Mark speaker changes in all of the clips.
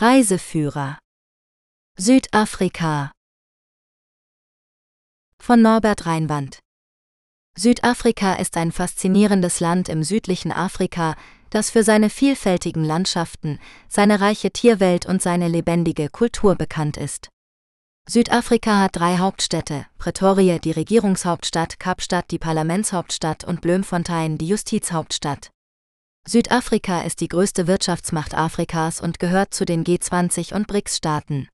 Speaker 1: Reiseführer Südafrika von Norbert Reinwand Südafrika ist ein faszinierendes Land im südlichen Afrika, das für seine vielfältigen Landschaften, seine reiche Tierwelt und seine lebendige Kultur bekannt ist. Südafrika hat drei Hauptstädte, Pretoria die Regierungshauptstadt, Kapstadt die Parlamentshauptstadt und Bloemfontein die Justizhauptstadt. Südafrika ist die größte Wirtschaftsmacht Afrikas und gehört zu den G20 und BRICS-Staaten.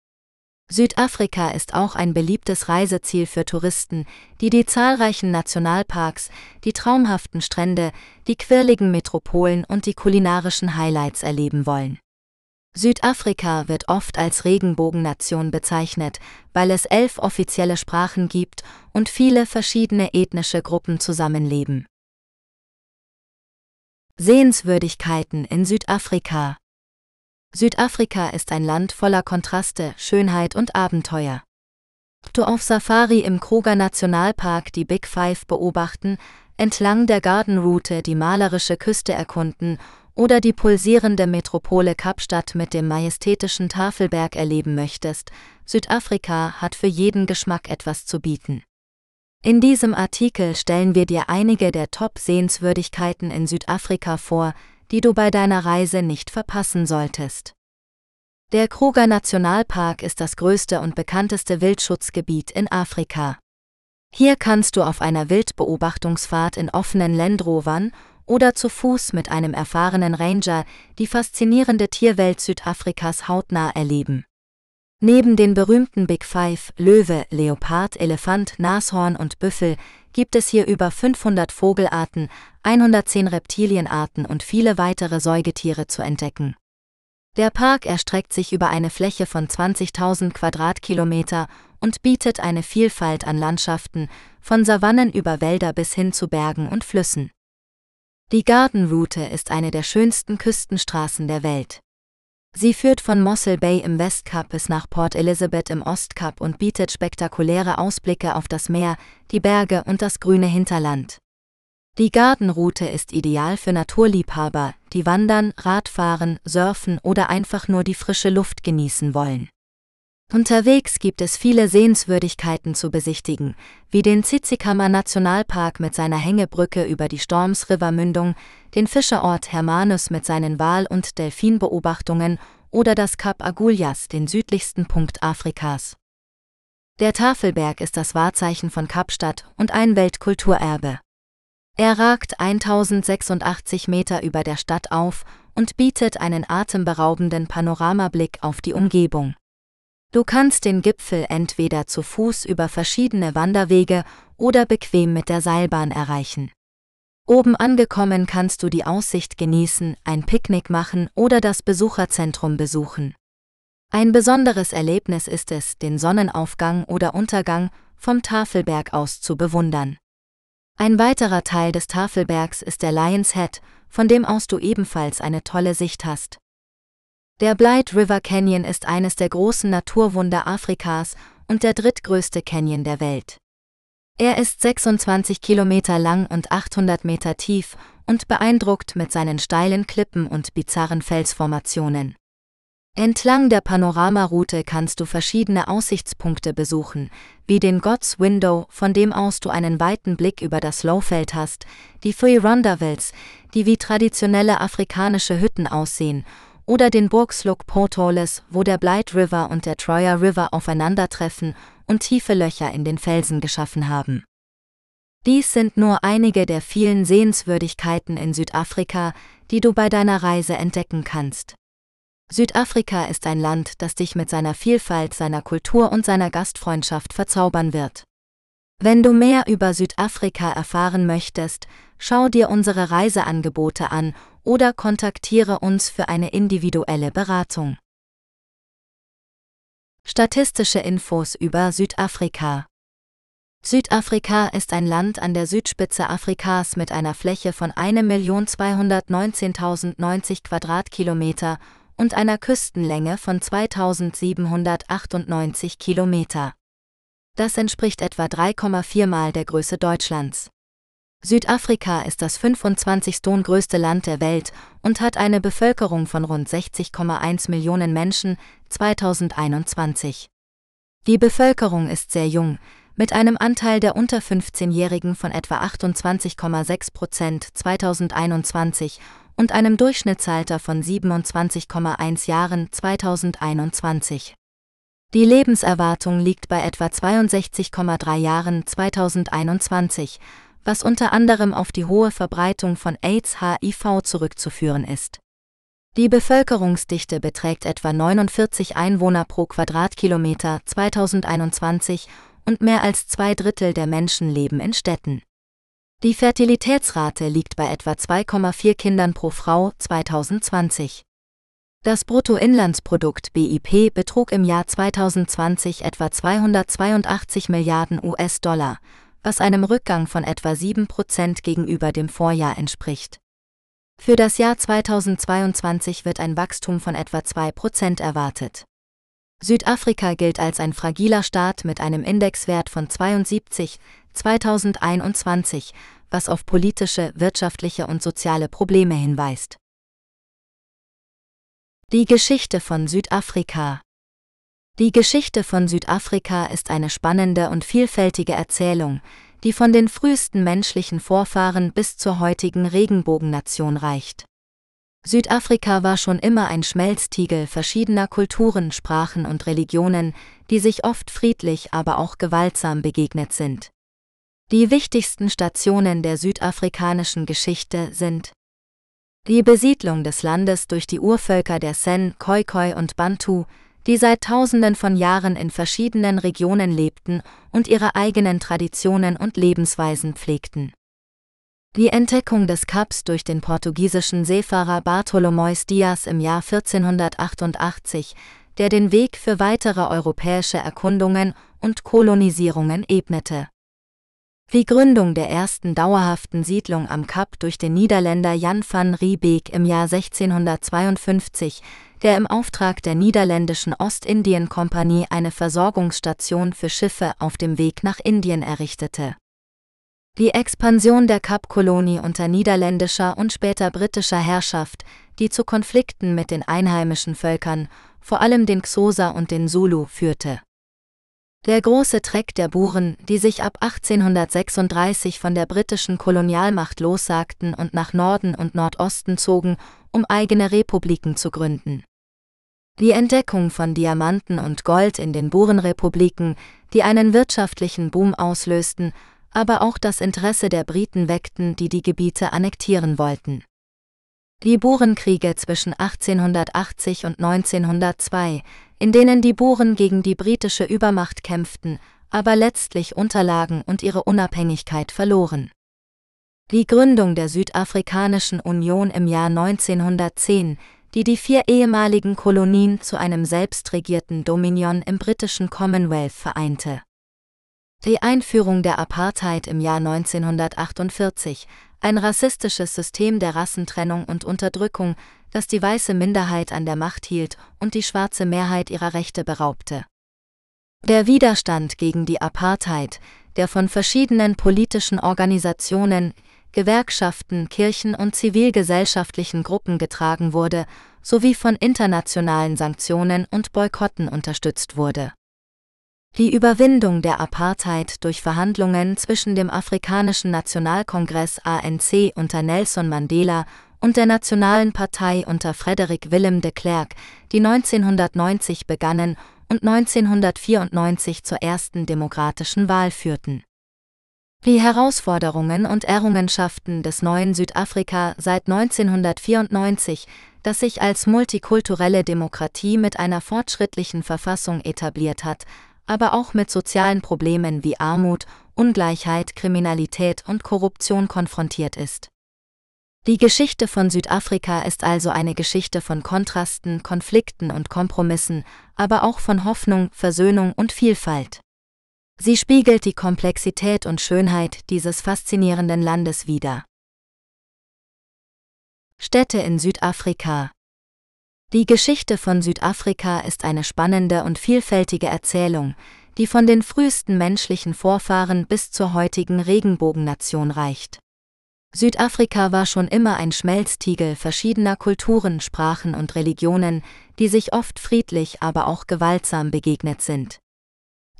Speaker 1: Südafrika ist auch ein beliebtes Reiseziel für Touristen, die die zahlreichen Nationalparks, die traumhaften Strände, die quirligen Metropolen und die kulinarischen Highlights erleben wollen. Südafrika wird oft als Regenbogennation bezeichnet, weil es elf offizielle Sprachen gibt und viele verschiedene ethnische Gruppen zusammenleben. Sehenswürdigkeiten in Südafrika Südafrika ist ein Land voller Kontraste, Schönheit und Abenteuer. Du auf Safari im Kruger Nationalpark die Big Five beobachten, entlang der Garden Route die malerische Küste erkunden oder die pulsierende Metropole Kapstadt mit dem majestätischen Tafelberg erleben möchtest, Südafrika hat für jeden Geschmack etwas zu bieten. In diesem Artikel stellen wir dir einige der Top-Sehenswürdigkeiten in Südafrika vor, die du bei deiner Reise nicht verpassen solltest. Der Kruger Nationalpark ist das größte und bekannteste Wildschutzgebiet in Afrika. Hier kannst du auf einer Wildbeobachtungsfahrt in offenen Landrovern oder zu Fuß mit einem erfahrenen Ranger die faszinierende Tierwelt Südafrikas hautnah erleben. Neben den berühmten Big Five Löwe, Leopard, Elefant, Nashorn und Büffel gibt es hier über 500 Vogelarten, 110 Reptilienarten und viele weitere Säugetiere zu entdecken. Der Park erstreckt sich über eine Fläche von 20.000 Quadratkilometer und bietet eine Vielfalt an Landschaften, von Savannen über Wälder bis hin zu Bergen und Flüssen. Die Garden Route ist eine der schönsten Küstenstraßen der Welt. Sie führt von Mossel Bay im Westkap bis nach Port Elizabeth im Ostkap und bietet spektakuläre Ausblicke auf das Meer, die Berge und das grüne Hinterland. Die Gartenroute ist ideal für Naturliebhaber, die wandern, Radfahren, surfen oder einfach nur die frische Luft genießen wollen. Unterwegs gibt es viele Sehenswürdigkeiten zu besichtigen, wie den Tsitsikammer Nationalpark mit seiner Hängebrücke über die Storms River Mündung, den Fischerort Hermanus mit seinen Wal- und Delfinbeobachtungen oder das Kap Agulhas, den südlichsten Punkt Afrikas. Der Tafelberg ist das Wahrzeichen von Kapstadt und ein Weltkulturerbe. Er ragt 1086 Meter über der Stadt auf und bietet einen atemberaubenden Panoramablick auf die Umgebung. Du kannst den Gipfel entweder zu Fuß über verschiedene Wanderwege oder bequem mit der Seilbahn erreichen. Oben angekommen kannst du die Aussicht genießen, ein Picknick machen oder das Besucherzentrum besuchen. Ein besonderes Erlebnis ist es, den Sonnenaufgang oder Untergang vom Tafelberg aus zu bewundern. Ein weiterer Teil des Tafelbergs ist der Lions Head, von dem aus du ebenfalls eine tolle Sicht hast. Der Blight River Canyon ist eines der großen Naturwunder Afrikas und der drittgrößte Canyon der Welt. Er ist 26 Kilometer lang und 800 Meter tief und beeindruckt mit seinen steilen Klippen und bizarren Felsformationen. Entlang der Panoramaroute kannst du verschiedene Aussichtspunkte besuchen, wie den God's Window, von dem aus du einen weiten Blick über das Lowfeld hast, die Three Rondavels, die wie traditionelle afrikanische Hütten aussehen, oder den Burgslug Portholes, wo der Blight River und der Troyer River aufeinandertreffen und tiefe Löcher in den Felsen geschaffen haben. Dies sind nur einige der vielen Sehenswürdigkeiten in Südafrika, die du bei deiner Reise entdecken kannst. Südafrika ist ein Land, das dich mit seiner Vielfalt, seiner Kultur und seiner Gastfreundschaft verzaubern wird. Wenn du mehr über Südafrika erfahren möchtest, schau dir unsere Reiseangebote an oder kontaktiere uns für eine individuelle Beratung. Statistische Infos über Südafrika Südafrika ist ein Land an der Südspitze Afrikas mit einer Fläche von 1.219.090 Quadratkilometer und einer Küstenlänge von 2798 Kilometer. Das entspricht etwa 3,4 Mal der Größe Deutschlands. Südafrika ist das 25. größte Land der Welt und hat eine Bevölkerung von rund 60,1 Millionen Menschen 2021. Die Bevölkerung ist sehr jung, mit einem Anteil der unter 15-Jährigen von etwa 28,6 Prozent 2021 und einem Durchschnittsalter von 27,1 Jahren 2021. Die Lebenserwartung liegt bei etwa 62,3 Jahren 2021, was unter anderem auf die hohe Verbreitung von AIDS-HIV zurückzuführen ist. Die Bevölkerungsdichte beträgt etwa 49 Einwohner pro Quadratkilometer 2021 und mehr als zwei Drittel der Menschen leben in Städten. Die Fertilitätsrate liegt bei etwa 2,4 Kindern pro Frau 2020. Das Bruttoinlandsprodukt BIP betrug im Jahr 2020 etwa 282 Milliarden US-Dollar, was einem Rückgang von etwa 7 Prozent gegenüber dem Vorjahr entspricht. Für das Jahr 2022 wird ein Wachstum von etwa 2 Prozent erwartet. Südafrika gilt als ein fragiler Staat mit einem Indexwert von 72 2021, was auf politische, wirtschaftliche und soziale Probleme hinweist. Die Geschichte von Südafrika Die Geschichte von Südafrika ist eine spannende und vielfältige Erzählung, die von den frühesten menschlichen Vorfahren bis zur heutigen Regenbogennation reicht. Südafrika war schon immer ein Schmelztiegel verschiedener Kulturen, Sprachen und Religionen, die sich oft friedlich, aber auch gewaltsam begegnet sind. Die wichtigsten Stationen der südafrikanischen Geschichte sind die Besiedlung des Landes durch die Urvölker der Sen, Khoikhoi und Bantu, die seit Tausenden von Jahren in verschiedenen Regionen lebten und ihre eigenen Traditionen und Lebensweisen pflegten. Die Entdeckung des Kaps durch den portugiesischen Seefahrer Bartolomeus Dias im Jahr 1488, der den Weg für weitere europäische Erkundungen und Kolonisierungen ebnete. Die Gründung der ersten dauerhaften Siedlung am Kap durch den Niederländer Jan van Riebeek im Jahr 1652, der im Auftrag der niederländischen Ostindien-Kompanie eine Versorgungsstation für Schiffe auf dem Weg nach Indien errichtete. Die Expansion der Kapkolonie unter niederländischer und später britischer Herrschaft, die zu Konflikten mit den einheimischen Völkern, vor allem den Xhosa und den Zulu, führte. Der große Treck der Buren, die sich ab 1836 von der britischen Kolonialmacht lossagten und nach Norden und Nordosten zogen, um eigene Republiken zu gründen. Die Entdeckung von Diamanten und Gold in den Burenrepubliken, die einen wirtschaftlichen Boom auslösten, aber auch das Interesse der Briten weckten, die die Gebiete annektieren wollten. Die Burenkriege zwischen 1880 und 1902 in denen die Buren gegen die britische Übermacht kämpften, aber letztlich unterlagen und ihre Unabhängigkeit verloren. Die Gründung der Südafrikanischen Union im Jahr 1910, die die vier ehemaligen Kolonien zu einem selbstregierten Dominion im britischen Commonwealth vereinte. Die Einführung der Apartheid im Jahr 1948, ein rassistisches System der Rassentrennung und Unterdrückung, das die weiße Minderheit an der Macht hielt und die schwarze Mehrheit ihrer Rechte beraubte. Der Widerstand gegen die Apartheid, der von verschiedenen politischen Organisationen, Gewerkschaften, Kirchen und zivilgesellschaftlichen Gruppen getragen wurde, sowie von internationalen Sanktionen und Boykotten unterstützt wurde. Die Überwindung der Apartheid durch Verhandlungen zwischen dem Afrikanischen Nationalkongress ANC unter Nelson Mandela und der Nationalen Partei unter Frederick Willem de Klerk, die 1990 begannen und 1994 zur ersten demokratischen Wahl führten. Die Herausforderungen und Errungenschaften des neuen Südafrika seit 1994, das sich als multikulturelle Demokratie mit einer fortschrittlichen Verfassung etabliert hat, aber auch mit sozialen Problemen wie Armut, Ungleichheit, Kriminalität und Korruption konfrontiert ist. Die Geschichte von Südafrika ist also eine Geschichte von Kontrasten, Konflikten und Kompromissen, aber auch von Hoffnung, Versöhnung und Vielfalt. Sie spiegelt die Komplexität und Schönheit dieses faszinierenden Landes wider. Städte in Südafrika Die Geschichte von Südafrika ist eine spannende und vielfältige Erzählung, die von den frühesten menschlichen Vorfahren bis zur heutigen Regenbogennation reicht. Südafrika war schon immer ein Schmelztiegel verschiedener Kulturen, Sprachen und Religionen, die sich oft friedlich, aber auch gewaltsam begegnet sind.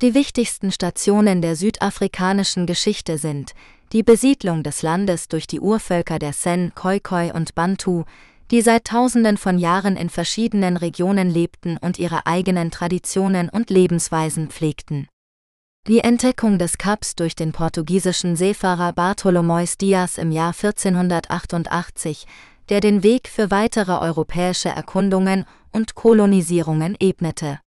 Speaker 1: Die wichtigsten Stationen der südafrikanischen Geschichte sind die Besiedlung des Landes durch die Urvölker der Sen, Khoikhoi und Bantu, die seit Tausenden von Jahren in verschiedenen Regionen lebten und ihre eigenen Traditionen und Lebensweisen pflegten. Die Entdeckung des Kaps durch den portugiesischen Seefahrer Bartolomeus Dias im Jahr 1488, der den Weg für weitere europäische Erkundungen und Kolonisierungen ebnete.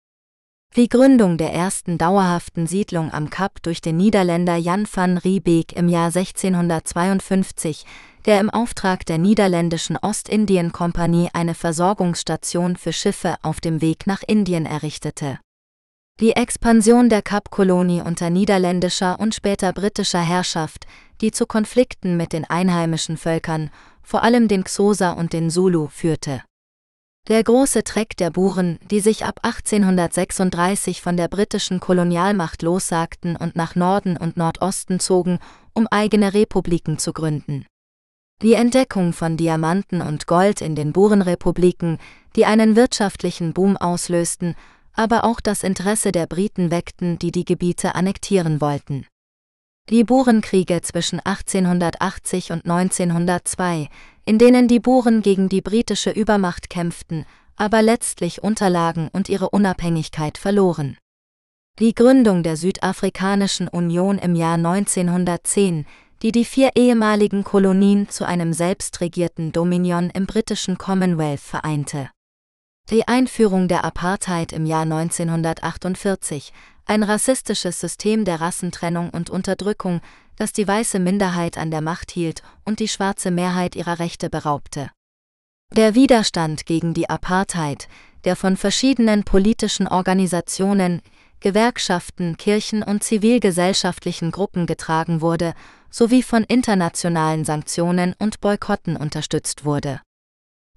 Speaker 1: Die Gründung der ersten dauerhaften Siedlung am Kap durch den Niederländer Jan van Riebeek im Jahr 1652, der im Auftrag der niederländischen Ostindien-Kompanie eine Versorgungsstation für Schiffe auf dem Weg nach Indien errichtete. Die Expansion der Kapkolonie unter niederländischer und später britischer Herrschaft, die zu Konflikten mit den einheimischen Völkern, vor allem den Xhosa und den Zulu, führte. Der große Treck der Buren, die sich ab 1836 von der britischen Kolonialmacht lossagten und nach Norden und Nordosten zogen, um eigene Republiken zu gründen. Die Entdeckung von Diamanten und Gold in den Burenrepubliken, die einen wirtschaftlichen Boom auslösten, aber auch das Interesse der Briten weckten, die die Gebiete annektieren wollten. Die Burenkriege zwischen 1880 und 1902, in denen die Buren gegen die britische Übermacht kämpften, aber letztlich unterlagen und ihre Unabhängigkeit verloren. Die Gründung der Südafrikanischen Union im Jahr 1910, die die vier ehemaligen Kolonien zu einem selbstregierten Dominion im britischen Commonwealth vereinte. Die Einführung der Apartheid im Jahr 1948, ein rassistisches System der Rassentrennung und Unterdrückung, das die weiße Minderheit an der Macht hielt und die schwarze Mehrheit ihrer Rechte beraubte. Der Widerstand gegen die Apartheid, der von verschiedenen politischen Organisationen, Gewerkschaften, Kirchen und zivilgesellschaftlichen Gruppen getragen wurde, sowie von internationalen Sanktionen und Boykotten unterstützt wurde.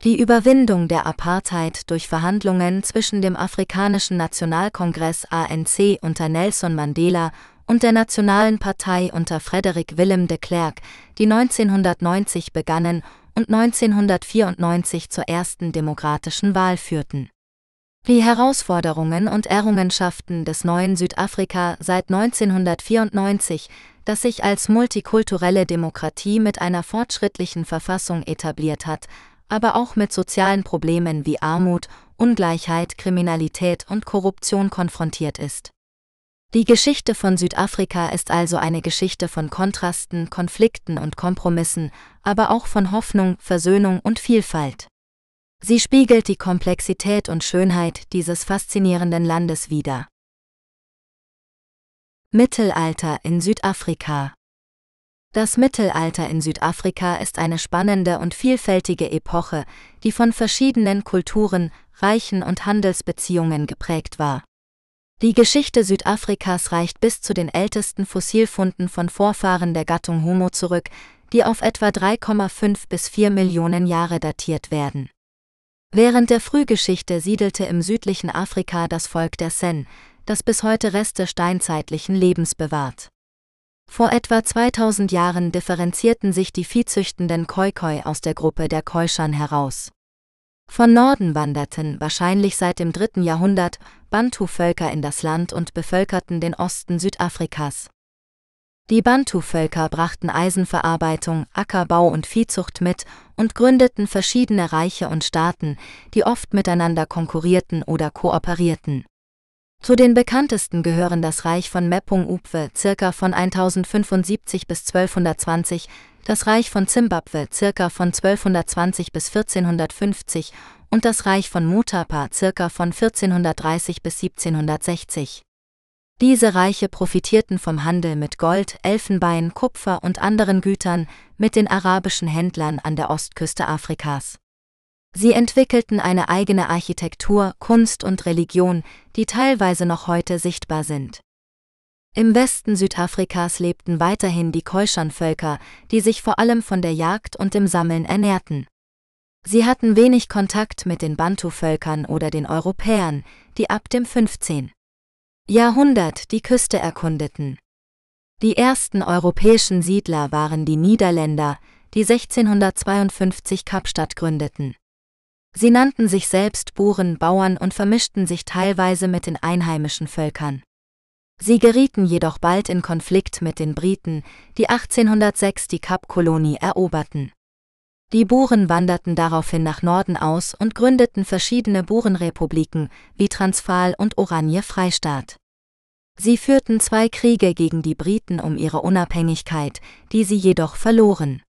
Speaker 1: Die Überwindung der Apartheid durch Verhandlungen zwischen dem Afrikanischen Nationalkongress ANC unter Nelson Mandela und der Nationalen Partei unter Frederick Willem de Klerk, die 1990 begannen und 1994 zur ersten demokratischen Wahl führten. Die Herausforderungen und Errungenschaften des neuen Südafrika seit 1994, das sich als multikulturelle Demokratie mit einer fortschrittlichen Verfassung etabliert hat, aber auch mit sozialen Problemen wie Armut, Ungleichheit, Kriminalität und Korruption konfrontiert ist. Die Geschichte von Südafrika ist also eine Geschichte von Kontrasten, Konflikten und Kompromissen, aber auch von Hoffnung, Versöhnung und Vielfalt. Sie spiegelt die Komplexität und Schönheit dieses faszinierenden Landes wider. Mittelalter in Südafrika das Mittelalter in Südafrika ist eine spannende und vielfältige Epoche, die von verschiedenen Kulturen, Reichen und Handelsbeziehungen geprägt war. Die Geschichte Südafrikas reicht bis zu den ältesten Fossilfunden von Vorfahren der Gattung Homo zurück, die auf etwa 3,5 bis 4 Millionen Jahre datiert werden. Während der Frühgeschichte siedelte im südlichen Afrika das Volk der Sen, das bis heute Reste steinzeitlichen Lebens bewahrt. Vor etwa 2000 Jahren differenzierten sich die viehzüchtenden Khoikhoi aus der Gruppe der Khoisan heraus. Von Norden wanderten, wahrscheinlich seit dem 3. Jahrhundert, Bantu-Völker in das Land und bevölkerten den Osten Südafrikas. Die Bantu-Völker brachten Eisenverarbeitung, Ackerbau und Viehzucht mit und gründeten verschiedene Reiche und Staaten, die oft miteinander konkurrierten oder kooperierten. Zu den bekanntesten gehören das Reich von Mepung Upwe circa von 1075 bis 1220, das Reich von Zimbabwe circa von 1220 bis 1450 und das Reich von Mutapa circa von 1430 bis 1760. Diese Reiche profitierten vom Handel mit Gold, Elfenbein, Kupfer und anderen Gütern mit den arabischen Händlern an der Ostküste Afrikas. Sie entwickelten eine eigene Architektur, Kunst und Religion, die teilweise noch heute sichtbar sind. Im Westen Südafrikas lebten weiterhin die Khoisan-Völker, die sich vor allem von der Jagd und dem Sammeln ernährten. Sie hatten wenig Kontakt mit den Bantu-Völkern oder den Europäern, die ab dem 15. Jahrhundert die Küste erkundeten. Die ersten europäischen Siedler waren die Niederländer, die 1652 Kapstadt gründeten. Sie nannten sich selbst Buren, Bauern und vermischten sich teilweise mit den einheimischen Völkern. Sie gerieten jedoch bald in Konflikt mit den Briten, die 1806 die Kapkolonie eroberten. Die Buren wanderten daraufhin nach Norden aus und gründeten verschiedene Burenrepubliken wie Transvaal und Oranje Freistaat. Sie führten zwei Kriege gegen die Briten um ihre Unabhängigkeit, die sie jedoch verloren.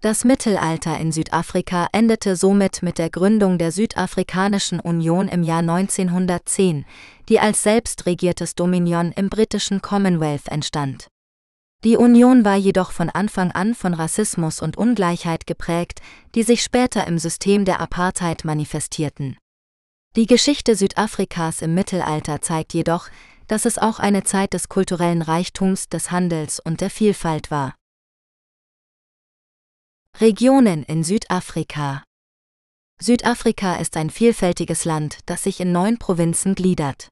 Speaker 1: Das Mittelalter in Südafrika endete somit mit der Gründung der Südafrikanischen Union im Jahr 1910, die als selbstregiertes Dominion im britischen Commonwealth entstand. Die Union war jedoch von Anfang an von Rassismus und Ungleichheit geprägt, die sich später im System der Apartheid manifestierten. Die Geschichte Südafrikas im Mittelalter zeigt jedoch, dass es auch eine Zeit des kulturellen Reichtums, des Handels und der Vielfalt war. Regionen in Südafrika Südafrika ist ein vielfältiges Land, das sich in neun Provinzen gliedert.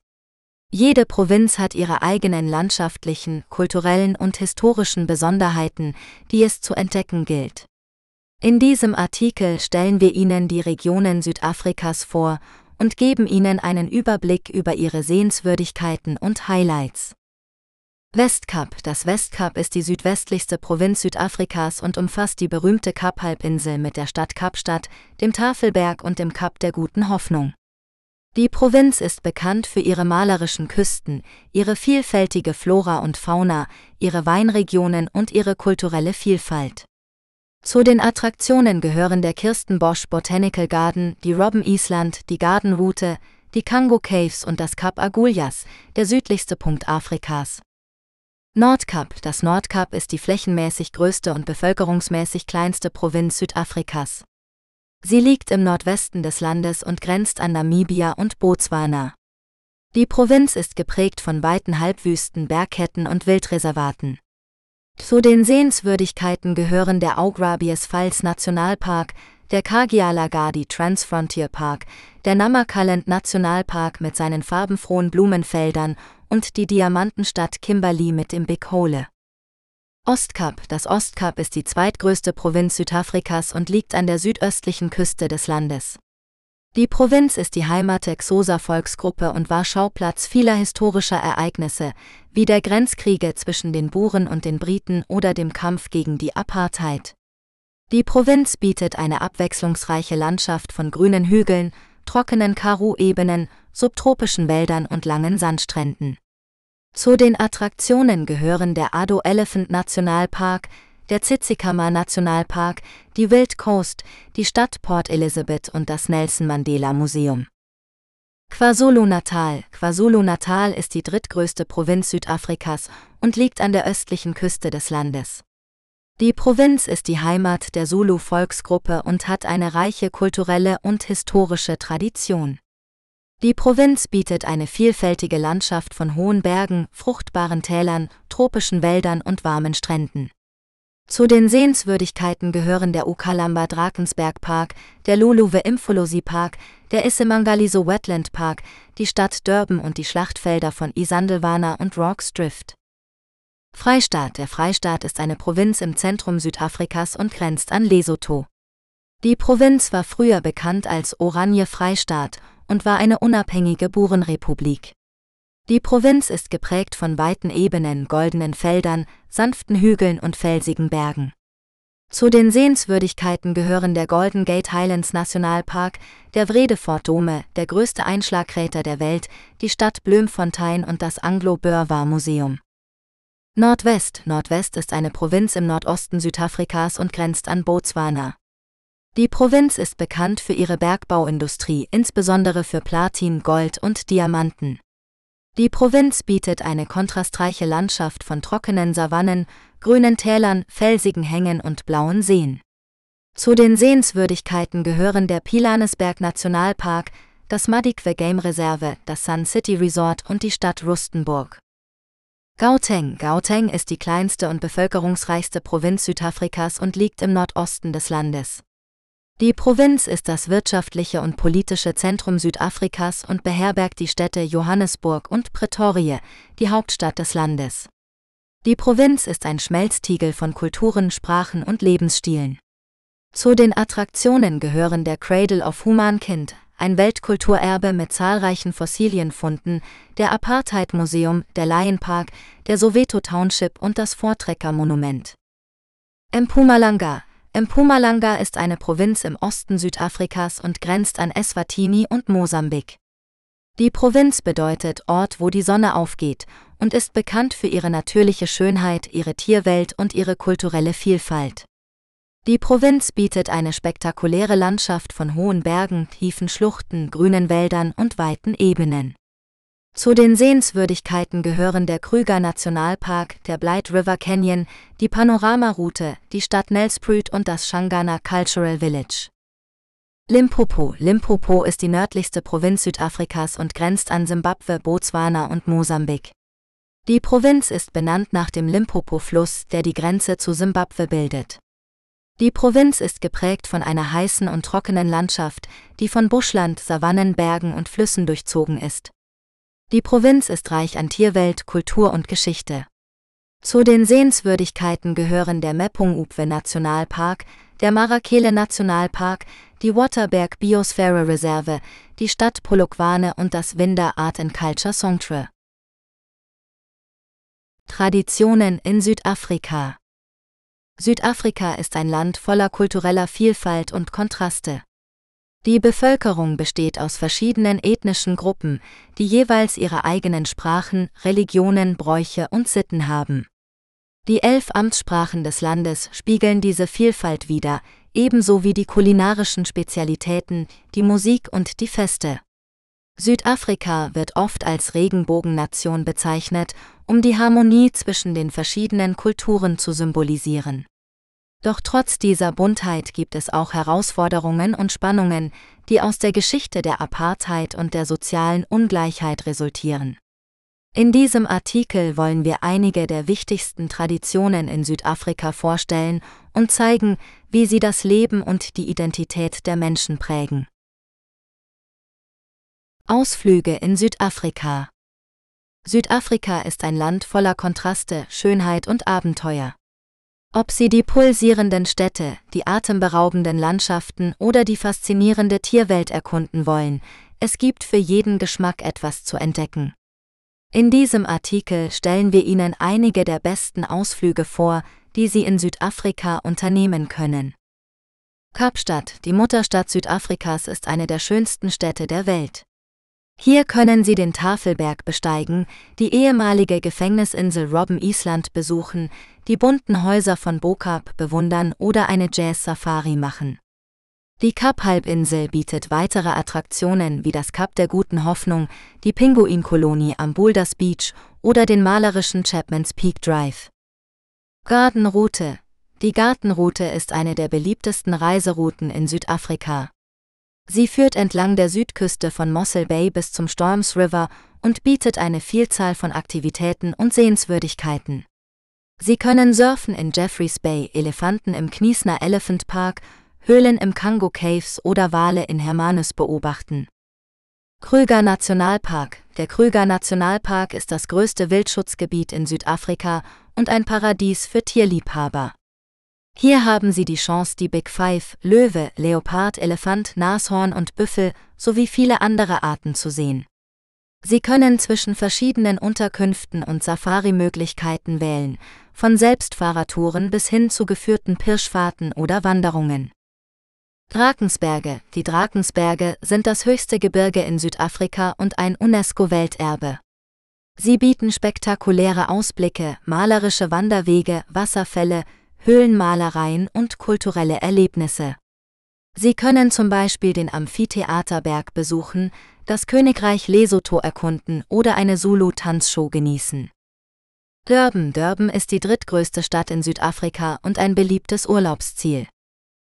Speaker 1: Jede Provinz hat ihre eigenen landschaftlichen, kulturellen und historischen Besonderheiten, die es zu entdecken gilt. In diesem Artikel stellen wir Ihnen die Regionen Südafrikas vor und geben Ihnen einen Überblick über ihre Sehenswürdigkeiten und Highlights. Westkap Das Westkap ist die südwestlichste Provinz Südafrikas und umfasst die berühmte Kap-Halbinsel mit der Stadt Kapstadt, dem Tafelberg und dem Kap der Guten Hoffnung. Die Provinz ist bekannt für ihre malerischen Küsten, ihre vielfältige Flora und Fauna, ihre Weinregionen und ihre kulturelle Vielfalt. Zu den Attraktionen gehören der Kirstenbosch Botanical Garden, die Robben Island, die Garden Route, die Kango Caves und das Kap Agulhas, der südlichste Punkt Afrikas. Nordkap Das Nordkap ist die flächenmäßig größte und bevölkerungsmäßig kleinste Provinz Südafrikas. Sie liegt im Nordwesten des Landes und grenzt an Namibia und Botswana. Die Provinz ist geprägt von weiten Halbwüsten, Bergketten und Wildreservaten. Zu den Sehenswürdigkeiten gehören der Augrabies Falls Nationalpark, der Kagialagadi Transfrontier Park, der Namaqualand Nationalpark mit seinen farbenfrohen Blumenfeldern und die Diamantenstadt Kimberley mit dem Big Hole. Ostkap Das Ostkap ist die zweitgrößte Provinz Südafrikas und liegt an der südöstlichen Küste des Landes. Die Provinz ist die Heimat der Xhosa-Volksgruppe und war Schauplatz vieler historischer Ereignisse, wie der Grenzkriege zwischen den Buren und den Briten oder dem Kampf gegen die Apartheid. Die Provinz bietet eine abwechslungsreiche Landschaft von grünen Hügeln, trockenen Karoo-Ebenen, subtropischen Wäldern und langen Sandstränden. Zu den Attraktionen gehören der Ado Elephant Nationalpark, der Tsitsikamma Nationalpark, die Wild Coast, die Stadt Port Elizabeth und das Nelson Mandela Museum. KwaZulu-Natal KwaZulu-Natal ist die drittgrößte Provinz Südafrikas und liegt an der östlichen Küste des Landes. Die Provinz ist die Heimat der Zulu-Volksgruppe und hat eine reiche kulturelle und historische Tradition. Die Provinz bietet eine vielfältige Landschaft von hohen Bergen, fruchtbaren Tälern, tropischen Wäldern und warmen Stränden. Zu den Sehenswürdigkeiten gehören der Ukalamba Drakensberg Park, der Luluwe Imfolosi Park, der Issemangaliso Wetland Park, die Stadt Durban und die Schlachtfelder von Isandelwana und Rocks Drift. Freistaat Der Freistaat ist eine Provinz im Zentrum Südafrikas und grenzt an Lesotho. Die Provinz war früher bekannt als Oranje Freistaat und war eine unabhängige Burenrepublik. Die Provinz ist geprägt von weiten Ebenen, goldenen Feldern, sanften Hügeln und felsigen Bergen. Zu den Sehenswürdigkeiten gehören der Golden Gate Highlands Nationalpark, der Vredefort Dome, der größte Einschlagkrater der Welt, die Stadt Bloemfontein und das Anglo-Boer Museum. Nordwest Nordwest ist eine Provinz im Nordosten Südafrikas und grenzt an Botswana. Die Provinz ist bekannt für ihre Bergbauindustrie, insbesondere für Platin, Gold und Diamanten. Die Provinz bietet eine kontrastreiche Landschaft von trockenen Savannen, grünen Tälern, felsigen Hängen und blauen Seen. Zu den Sehenswürdigkeiten gehören der Pilanesberg Nationalpark, das Madikwe Game Reserve, das Sun City Resort und die Stadt Rustenburg. Gauteng Gauteng ist die kleinste und bevölkerungsreichste Provinz Südafrikas und liegt im Nordosten des Landes. Die Provinz ist das wirtschaftliche und politische Zentrum Südafrikas und beherbergt die Städte Johannesburg und Pretoria, die Hauptstadt des Landes. Die Provinz ist ein Schmelztiegel von Kulturen, Sprachen und Lebensstilen. Zu den Attraktionen gehören der Cradle of Humankind, ein Weltkulturerbe mit zahlreichen Fossilienfunden, der Apartheid-Museum, der Lion Park, der Soweto Township und das Voortrekker-Monument. Mpumalanga Mpumalanga ist eine Provinz im Osten Südafrikas und grenzt an Eswatini und Mosambik. Die Provinz bedeutet Ort, wo die Sonne aufgeht und ist bekannt für ihre natürliche Schönheit, ihre Tierwelt und ihre kulturelle Vielfalt. Die Provinz bietet eine spektakuläre Landschaft von hohen Bergen, tiefen Schluchten, grünen Wäldern und weiten Ebenen. Zu den Sehenswürdigkeiten gehören der Krüger Nationalpark, der Blight River Canyon, die Panoramaroute, die Stadt Nelspruit und das Shangana Cultural Village. Limpopo Limpopo ist die nördlichste Provinz Südafrikas und grenzt an Simbabwe, Botswana und Mosambik. Die Provinz ist benannt nach dem Limpopo-Fluss, der die Grenze zu Simbabwe bildet. Die Provinz ist geprägt von einer heißen und trockenen Landschaft, die von Buschland, Savannen, Bergen und Flüssen durchzogen ist. Die Provinz ist reich an Tierwelt, Kultur und Geschichte. Zu den Sehenswürdigkeiten gehören der Mepung-Upwe Nationalpark, der Marakele Nationalpark, die Waterberg Biosphäre Reserve, die Stadt Polokwane und das Winder Art and Culture Songtre. Traditionen in Südafrika Südafrika ist ein Land voller kultureller Vielfalt und Kontraste. Die Bevölkerung besteht aus verschiedenen ethnischen Gruppen, die jeweils ihre eigenen Sprachen, Religionen, Bräuche und Sitten haben. Die elf Amtssprachen des Landes spiegeln diese Vielfalt wider, ebenso wie die kulinarischen Spezialitäten, die Musik und die Feste. Südafrika wird oft als Regenbogennation bezeichnet, um die Harmonie zwischen den verschiedenen Kulturen zu symbolisieren. Doch trotz dieser Buntheit gibt es auch Herausforderungen und Spannungen, die aus der Geschichte der Apartheid und der sozialen Ungleichheit resultieren. In diesem Artikel wollen wir einige der wichtigsten Traditionen in Südafrika vorstellen und zeigen, wie sie das Leben und die Identität der Menschen prägen. Ausflüge in Südafrika Südafrika ist ein Land voller Kontraste, Schönheit und Abenteuer. Ob Sie die pulsierenden Städte, die atemberaubenden Landschaften oder die faszinierende Tierwelt erkunden wollen, es gibt für jeden Geschmack etwas zu entdecken. In diesem Artikel stellen wir Ihnen einige der besten Ausflüge vor, die Sie in Südafrika unternehmen können. Kapstadt, die Mutterstadt Südafrikas, ist eine der schönsten Städte der Welt. Hier können Sie den Tafelberg besteigen, die ehemalige Gefängnisinsel Robben Island besuchen, die bunten Häuser von Bokab bewundern oder eine Jazz-Safari machen. Die Kap-Halbinsel bietet weitere Attraktionen wie das Kap der Guten Hoffnung, die Pinguinkolonie am Boulders Beach oder den malerischen Chapman's Peak Drive. Gartenroute Die Gartenroute ist eine der beliebtesten Reiserouten in Südafrika. Sie führt entlang der Südküste von Mossel Bay bis zum Storms River und bietet eine Vielzahl von Aktivitäten und Sehenswürdigkeiten. Sie können surfen in Jeffreys Bay, Elefanten im Kniesner Elephant Park, Höhlen im Kango Caves oder Wale in Hermanus beobachten. Krüger Nationalpark Der Krüger Nationalpark ist das größte Wildschutzgebiet in Südafrika und ein Paradies für Tierliebhaber. Hier haben Sie die Chance, die Big Five, Löwe, Leopard, Elefant, Nashorn und Büffel sowie viele andere Arten zu sehen. Sie können zwischen verschiedenen Unterkünften und Safari-Möglichkeiten wählen, von Selbstfahrertouren bis hin zu geführten Pirschfahrten oder Wanderungen. Drakensberge Die Drakensberge sind das höchste Gebirge in Südafrika und ein UNESCO-Welterbe. Sie bieten spektakuläre Ausblicke, malerische Wanderwege, Wasserfälle, Höhlenmalereien und kulturelle Erlebnisse. Sie können zum Beispiel den Amphitheaterberg besuchen, das Königreich Lesotho erkunden oder eine Zulu-Tanzshow genießen. Durban Durban ist die drittgrößte Stadt in Südafrika und ein beliebtes Urlaubsziel.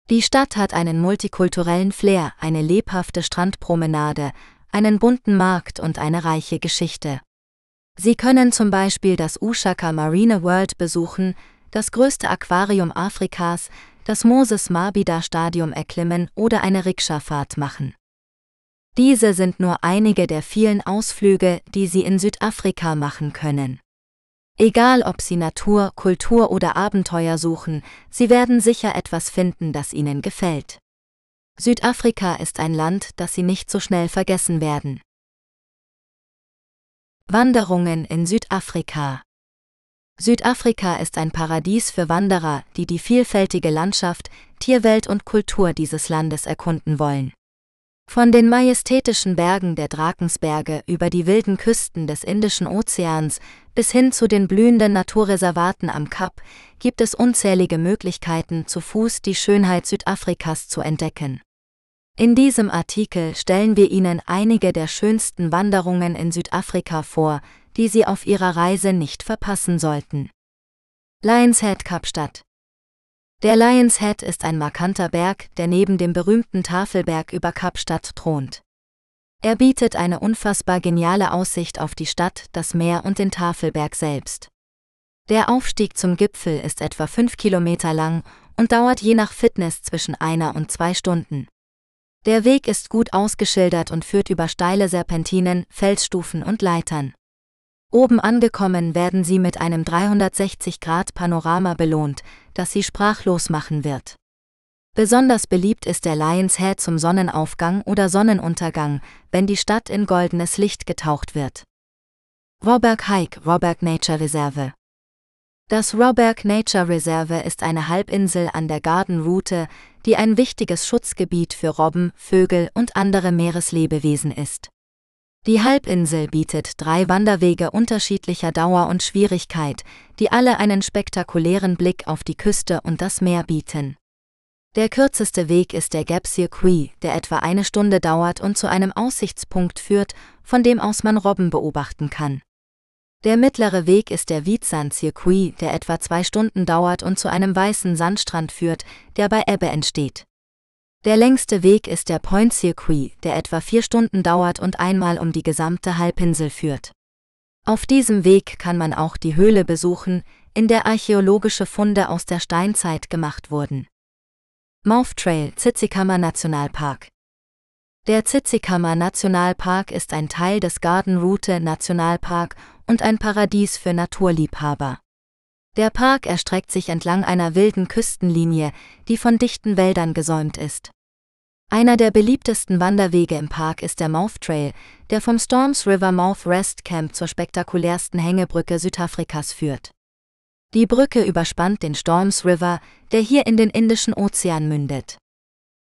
Speaker 1: Die Stadt hat einen multikulturellen Flair, eine lebhafte Strandpromenade, einen bunten Markt und eine reiche Geschichte. Sie können zum Beispiel das Ushaka Marine World besuchen, das größte Aquarium Afrikas, das Moses Mabida Stadium erklimmen oder eine Rikscha-Fahrt machen. Diese sind nur einige der vielen Ausflüge, die Sie in Südafrika machen können. Egal ob Sie Natur, Kultur oder Abenteuer suchen, Sie werden sicher etwas finden, das Ihnen gefällt. Südafrika ist ein Land, das Sie nicht so schnell vergessen werden. Wanderungen in Südafrika Südafrika ist ein Paradies für Wanderer, die die vielfältige Landschaft, Tierwelt und Kultur dieses Landes erkunden wollen. Von den majestätischen Bergen der Drakensberge über die wilden Küsten des Indischen Ozeans bis hin zu den blühenden Naturreservaten am Kap gibt es unzählige Möglichkeiten, zu Fuß die Schönheit Südafrikas zu entdecken. In diesem Artikel stellen wir Ihnen einige der schönsten Wanderungen in Südafrika vor, die Sie auf Ihrer Reise nicht verpassen sollten. Lions Head Kapstadt Der Lions Head ist ein markanter Berg, der neben dem berühmten Tafelberg über Kapstadt thront. Er bietet eine unfassbar geniale Aussicht auf die Stadt, das Meer und den Tafelberg selbst. Der Aufstieg zum Gipfel ist etwa fünf Kilometer lang und dauert je nach Fitness zwischen einer und zwei Stunden. Der Weg ist gut ausgeschildert und führt über steile Serpentinen, Felsstufen und Leitern. Oben angekommen werden sie mit einem 360-Grad-Panorama belohnt, das sie sprachlos machen wird. Besonders beliebt ist der Lions Head zum Sonnenaufgang oder Sonnenuntergang, wenn die Stadt in goldenes Licht getaucht wird. Roberg Hike Roberg Nature Reserve Das Roberg Nature Reserve ist eine Halbinsel an der Garden Route, die ein wichtiges Schutzgebiet für Robben, Vögel und andere Meereslebewesen ist. Die Halbinsel bietet drei Wanderwege unterschiedlicher Dauer und Schwierigkeit, die alle einen spektakulären Blick auf die Küste und das Meer bieten. Der kürzeste Weg ist der Gap Circuit, der etwa eine Stunde dauert und zu einem Aussichtspunkt führt, von dem aus man Robben beobachten kann. Der mittlere Weg ist der Wietsand Circuit, der etwa zwei Stunden dauert und zu einem weißen Sandstrand führt, der bei Ebbe entsteht. Der längste Weg ist der Point Circuit, der etwa vier Stunden dauert und einmal um die gesamte Halbinsel führt. Auf diesem Weg kann man auch die Höhle besuchen, in der archäologische Funde aus der Steinzeit gemacht wurden. Mouth Trail Tsitsikama Nationalpark Der Tsitsikama Nationalpark ist ein Teil des Garden Route Nationalpark und ein Paradies für Naturliebhaber. Der Park erstreckt sich entlang einer wilden Küstenlinie, die von dichten Wäldern gesäumt ist. Einer der beliebtesten Wanderwege im Park ist der Mouth Trail, der vom Storms River Mouth Rest Camp zur spektakulärsten Hängebrücke Südafrikas führt. Die Brücke überspannt den Storms River, der hier in den Indischen Ozean mündet.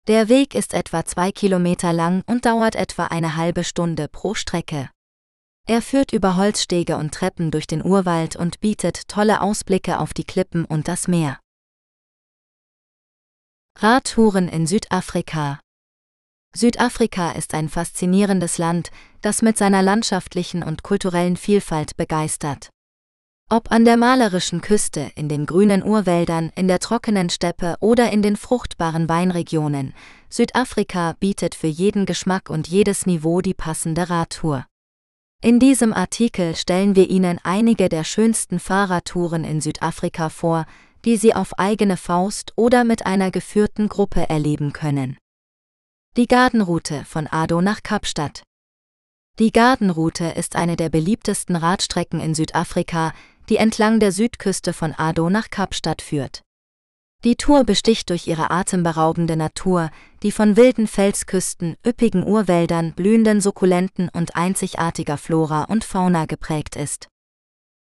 Speaker 1: Der Weg ist etwa zwei Kilometer lang und dauert etwa eine halbe Stunde pro Strecke. Er führt über Holzstege und Treppen durch den Urwald und bietet tolle Ausblicke auf die Klippen und das Meer. Radtouren in Südafrika Südafrika ist ein faszinierendes Land, das mit seiner landschaftlichen und kulturellen Vielfalt begeistert. Ob an der malerischen Küste, in den grünen Urwäldern, in der trockenen Steppe oder in den fruchtbaren Weinregionen, Südafrika bietet für jeden Geschmack und jedes Niveau die passende Radtour. In diesem Artikel stellen wir Ihnen einige der schönsten Fahrradtouren in Südafrika vor, die Sie auf eigene Faust oder mit einer geführten Gruppe erleben können. Die Gardenroute von Ado nach Kapstadt. Die Gardenroute ist eine der beliebtesten Radstrecken in Südafrika, die entlang der Südküste von Ado nach Kapstadt führt. Die Tour besticht durch ihre atemberaubende Natur, die von wilden Felsküsten, üppigen Urwäldern, blühenden Sukkulenten und einzigartiger Flora und Fauna geprägt ist.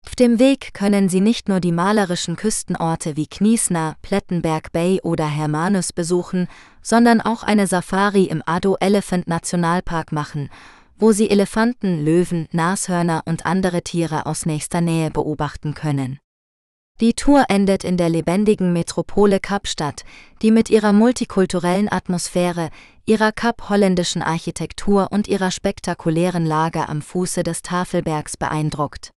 Speaker 1: Auf dem Weg können Sie nicht nur die malerischen Küstenorte wie Kniesna, Plettenberg Bay oder Hermanus besuchen, sondern auch eine Safari im Ado Elephant Nationalpark machen, wo Sie Elefanten, Löwen, Nashörner und andere Tiere aus nächster Nähe beobachten können. Die Tour endet in der lebendigen Metropole Kapstadt, die mit ihrer multikulturellen Atmosphäre, ihrer kap-holländischen Architektur und ihrer spektakulären Lage am Fuße des Tafelbergs beeindruckt.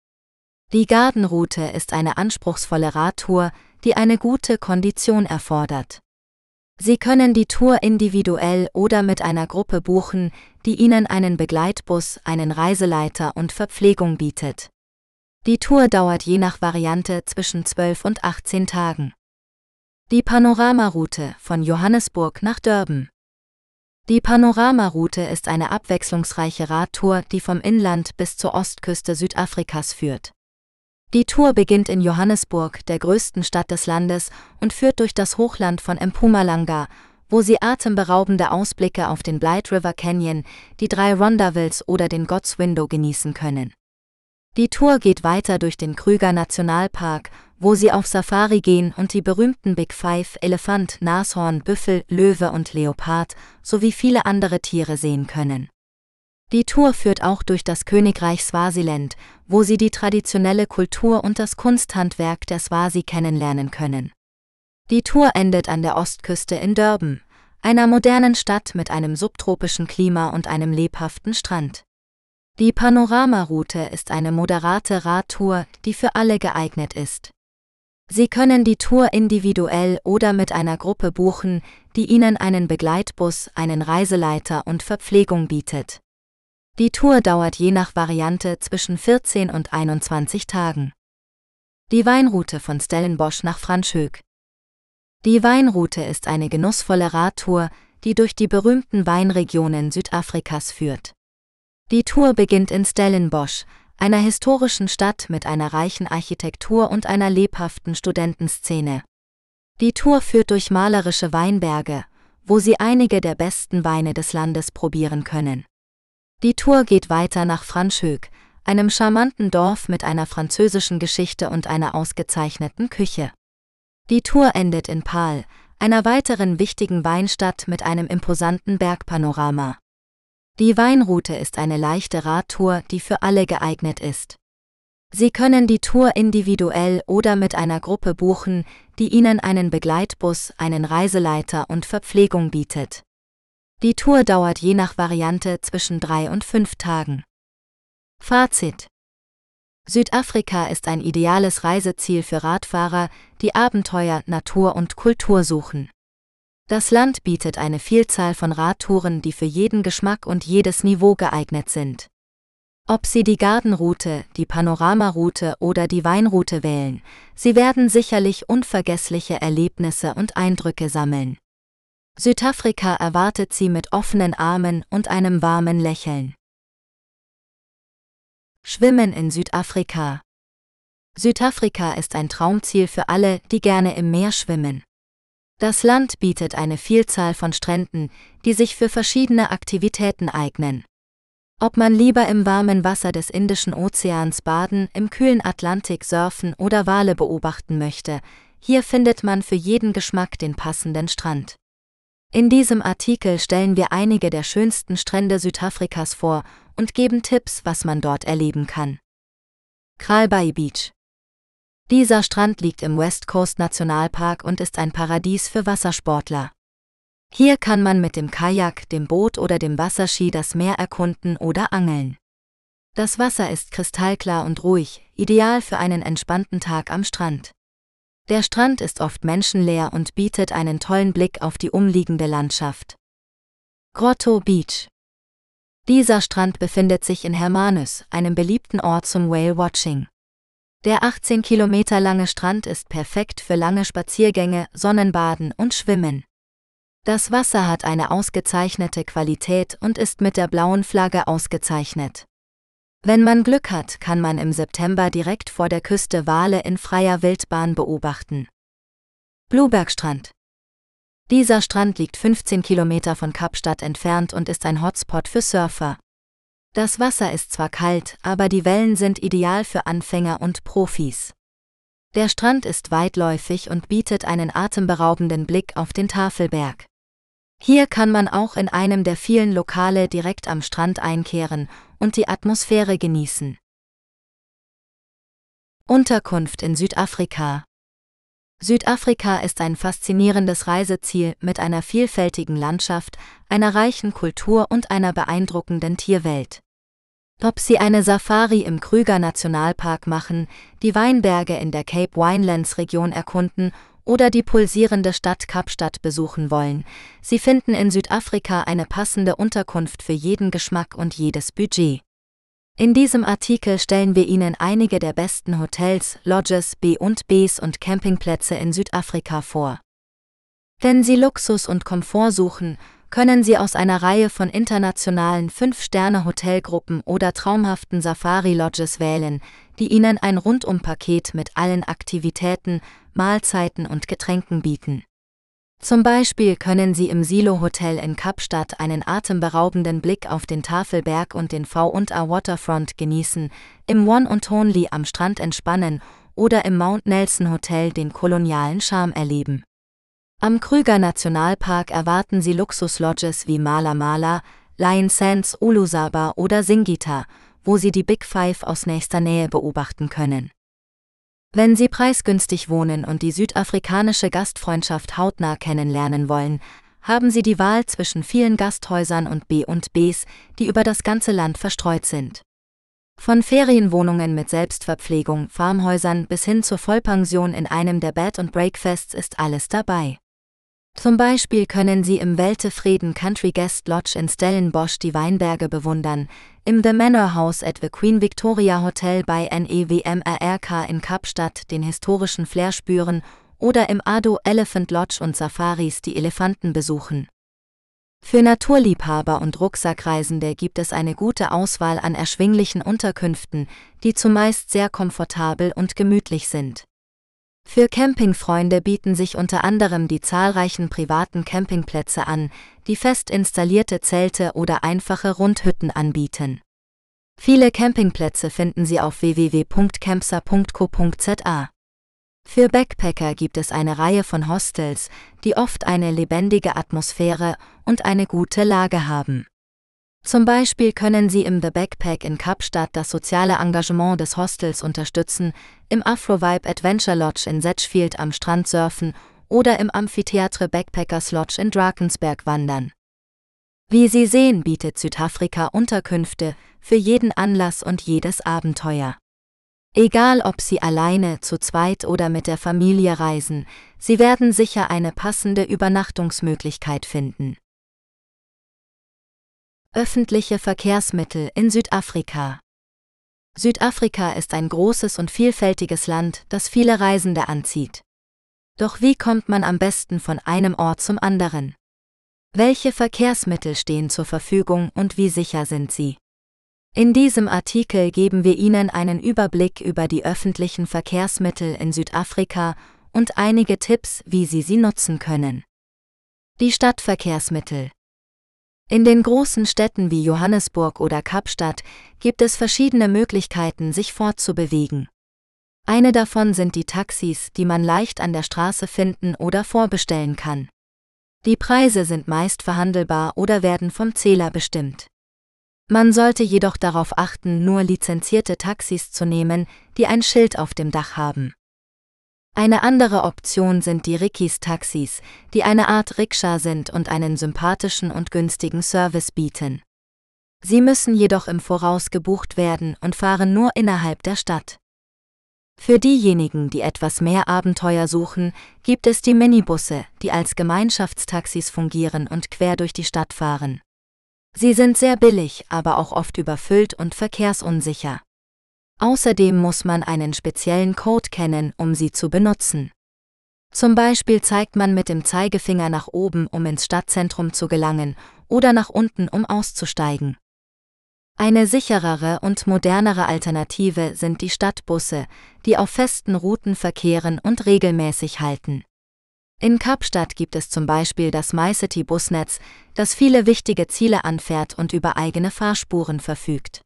Speaker 1: Die Gardenroute ist eine anspruchsvolle Radtour, die eine gute Kondition erfordert. Sie können die Tour individuell oder mit einer Gruppe buchen, die Ihnen einen Begleitbus, einen Reiseleiter und Verpflegung bietet. Die Tour dauert je nach Variante zwischen 12 und 18 Tagen. Die Panoramaroute von Johannesburg nach Durban. Die Panoramaroute ist eine abwechslungsreiche Radtour, die vom Inland bis zur Ostküste Südafrikas führt. Die Tour beginnt in Johannesburg, der größten Stadt des Landes, und führt durch das Hochland von Mpumalanga, wo Sie atemberaubende Ausblicke auf den Blight River Canyon, die drei Rondavilles oder den God's Window genießen können. Die Tour geht weiter durch den Krüger Nationalpark, wo Sie auf Safari gehen und die berühmten Big Five Elefant, Nashorn, Büffel, Löwe und Leopard sowie viele andere Tiere sehen können. Die Tour führt auch durch das Königreich Swasiland, wo Sie die traditionelle Kultur und das Kunsthandwerk der Swasi kennenlernen können. Die Tour endet an der Ostküste in Durban, einer modernen Stadt mit einem subtropischen Klima und einem lebhaften Strand. Die Panoramaroute ist eine moderate Radtour, die für alle geeignet ist. Sie können die Tour individuell oder mit einer Gruppe buchen, die Ihnen einen Begleitbus, einen Reiseleiter und Verpflegung bietet. Die Tour dauert je nach Variante zwischen 14 und 21 Tagen. Die Weinroute von Stellenbosch nach Franschhoek. Die Weinroute ist eine genussvolle Radtour, die durch die berühmten Weinregionen Südafrikas führt. Die Tour beginnt in Stellenbosch, einer historischen Stadt mit einer reichen Architektur und einer lebhaften Studentenszene. Die Tour führt durch malerische Weinberge, wo Sie einige der besten Weine des Landes probieren können. Die Tour geht weiter nach Franschhoek, einem charmanten Dorf mit einer französischen Geschichte und einer ausgezeichneten Küche. Die Tour endet in Paal, einer weiteren wichtigen Weinstadt mit einem imposanten Bergpanorama. Die Weinroute ist eine leichte Radtour, die für alle geeignet ist. Sie können die Tour individuell oder mit einer Gruppe buchen, die Ihnen einen Begleitbus, einen Reiseleiter und Verpflegung bietet. Die Tour dauert je nach Variante zwischen drei und fünf Tagen. Fazit Südafrika ist ein ideales Reiseziel für Radfahrer, die Abenteuer, Natur und Kultur suchen. Das Land bietet eine Vielzahl von Radtouren, die für jeden Geschmack und jedes Niveau geeignet sind. Ob Sie die Gartenroute, die Panoramaroute oder die Weinroute wählen, Sie werden sicherlich unvergessliche Erlebnisse und Eindrücke sammeln. Südafrika erwartet sie mit offenen Armen und einem warmen Lächeln. Schwimmen in Südafrika Südafrika ist ein Traumziel für alle, die gerne im Meer schwimmen. Das Land bietet eine Vielzahl von Stränden, die sich für verschiedene Aktivitäten eignen. Ob man lieber im warmen Wasser des Indischen Ozeans baden, im kühlen Atlantik surfen oder Wale beobachten möchte, hier findet man für jeden Geschmack den passenden Strand. In diesem Artikel stellen wir einige der schönsten Strände Südafrikas vor und geben Tipps, was man dort erleben kann. Kralbay Beach Dieser Strand liegt im West Coast Nationalpark und ist ein Paradies für Wassersportler. Hier kann man mit dem Kajak, dem Boot oder dem Wasserski das Meer erkunden oder angeln. Das Wasser ist kristallklar und ruhig, ideal für einen entspannten Tag am Strand. Der Strand ist oft menschenleer und bietet einen tollen Blick auf die umliegende Landschaft. Grotto Beach Dieser Strand befindet sich in Hermanus, einem beliebten Ort zum Whale-Watching. Der 18 Kilometer lange Strand ist perfekt für lange Spaziergänge, Sonnenbaden und Schwimmen. Das Wasser hat eine ausgezeichnete Qualität und ist mit der blauen Flagge ausgezeichnet. Wenn man Glück hat, kann man im September direkt vor der Küste Wale in freier Wildbahn beobachten. Bluebergstrand. Dieser Strand liegt 15 Kilometer von Kapstadt entfernt und ist ein Hotspot für Surfer. Das Wasser ist zwar kalt, aber die Wellen sind ideal für Anfänger und Profis. Der Strand ist weitläufig und bietet einen atemberaubenden Blick auf den Tafelberg. Hier kann man auch in einem der vielen Lokale direkt am Strand einkehren und die Atmosphäre genießen. Unterkunft in Südafrika Südafrika ist ein faszinierendes Reiseziel mit einer vielfältigen Landschaft, einer reichen Kultur und einer beeindruckenden Tierwelt. Ob Sie eine Safari im Krüger Nationalpark machen, die Weinberge in der Cape Winelands Region erkunden oder die pulsierende Stadt Kapstadt besuchen wollen, Sie finden in Südafrika eine passende Unterkunft für jeden Geschmack und jedes Budget. In diesem Artikel stellen wir Ihnen einige der besten Hotels, Lodges, B&Bs und Campingplätze in Südafrika vor. Wenn Sie Luxus und Komfort suchen, können Sie aus einer Reihe von internationalen 5-Sterne-Hotelgruppen oder traumhaften Safari-Lodges wählen, die Ihnen ein Rundumpaket mit allen Aktivitäten, Mahlzeiten und Getränken bieten. Zum Beispiel können Sie im Silo Hotel in Kapstadt einen atemberaubenden Blick auf den Tafelberg und den V&A Waterfront genießen, im One und Only am Strand entspannen oder im Mount Nelson Hotel den kolonialen Charme erleben. Am Krüger Nationalpark erwarten Sie Luxuslodges wie Mala Mala, Lion Sands, Ulusaba oder Singita, wo Sie die Big Five aus nächster Nähe beobachten können. Wenn Sie preisgünstig wohnen und die südafrikanische Gastfreundschaft hautnah kennenlernen wollen, haben Sie die Wahl zwischen vielen Gasthäusern und B&Bs, die über das ganze Land verstreut sind. Von Ferienwohnungen mit Selbstverpflegung, Farmhäusern bis hin zur Vollpension in einem der Bed and Breakfasts ist alles dabei. Zum Beispiel können Sie im Weltefrieden Country Guest Lodge in Stellenbosch die Weinberge bewundern, im The Manor House at the Queen Victoria Hotel bei NEWMRK in Kapstadt den historischen Flair spüren oder im Ado Elephant Lodge und Safaris die Elefanten besuchen. Für Naturliebhaber und Rucksackreisende gibt es eine gute Auswahl an erschwinglichen Unterkünften, die zumeist sehr komfortabel und gemütlich sind. Für Campingfreunde bieten sich unter anderem die zahlreichen privaten Campingplätze an, die fest installierte Zelte oder einfache Rundhütten anbieten. Viele Campingplätze finden Sie auf www.campsa.co.za. Für Backpacker gibt es eine Reihe von Hostels, die oft eine lebendige Atmosphäre und eine gute Lage haben. Zum Beispiel können Sie im The Backpack in Kapstadt das soziale Engagement des Hostels unterstützen, im Afrovibe Adventure Lodge in Setchfield am Strand surfen oder im Amphitheatre Backpackers Lodge in Drakensberg wandern. Wie Sie sehen, bietet Südafrika Unterkünfte für jeden Anlass und jedes Abenteuer. Egal ob Sie alleine, zu zweit oder mit der Familie reisen, Sie werden sicher eine passende Übernachtungsmöglichkeit finden. Öffentliche Verkehrsmittel in Südafrika Südafrika ist ein großes und vielfältiges Land, das viele Reisende anzieht. Doch wie kommt man am besten von einem Ort zum anderen? Welche Verkehrsmittel stehen zur Verfügung und wie sicher sind sie? In diesem Artikel geben wir Ihnen einen Überblick über die öffentlichen Verkehrsmittel in Südafrika und einige Tipps, wie Sie sie nutzen können. Die Stadtverkehrsmittel in den großen Städten wie Johannesburg oder Kapstadt gibt es verschiedene Möglichkeiten, sich fortzubewegen. Eine davon sind die Taxis, die man leicht an der Straße finden oder vorbestellen kann. Die Preise sind meist verhandelbar oder werden vom Zähler bestimmt. Man sollte jedoch darauf achten, nur lizenzierte Taxis zu nehmen, die ein Schild auf dem Dach haben. Eine andere Option sind die Rikis-Taxis, die eine Art Rikscha sind und einen sympathischen und günstigen Service bieten. Sie müssen jedoch im Voraus gebucht werden und fahren nur innerhalb der Stadt. Für diejenigen, die etwas mehr Abenteuer suchen, gibt es die Minibusse, die als Gemeinschaftstaxis fungieren und quer durch die Stadt fahren. Sie sind sehr billig, aber auch oft überfüllt und verkehrsunsicher. Außerdem muss man einen speziellen Code kennen, um sie zu benutzen. Zum Beispiel zeigt man mit dem Zeigefinger nach oben, um ins Stadtzentrum zu gelangen, oder nach unten, um auszusteigen. Eine sicherere und modernere Alternative sind die Stadtbusse, die auf festen Routen verkehren und regelmäßig halten. In Kapstadt gibt es zum Beispiel das MyCity-Busnetz, das viele wichtige Ziele anfährt und über eigene Fahrspuren verfügt.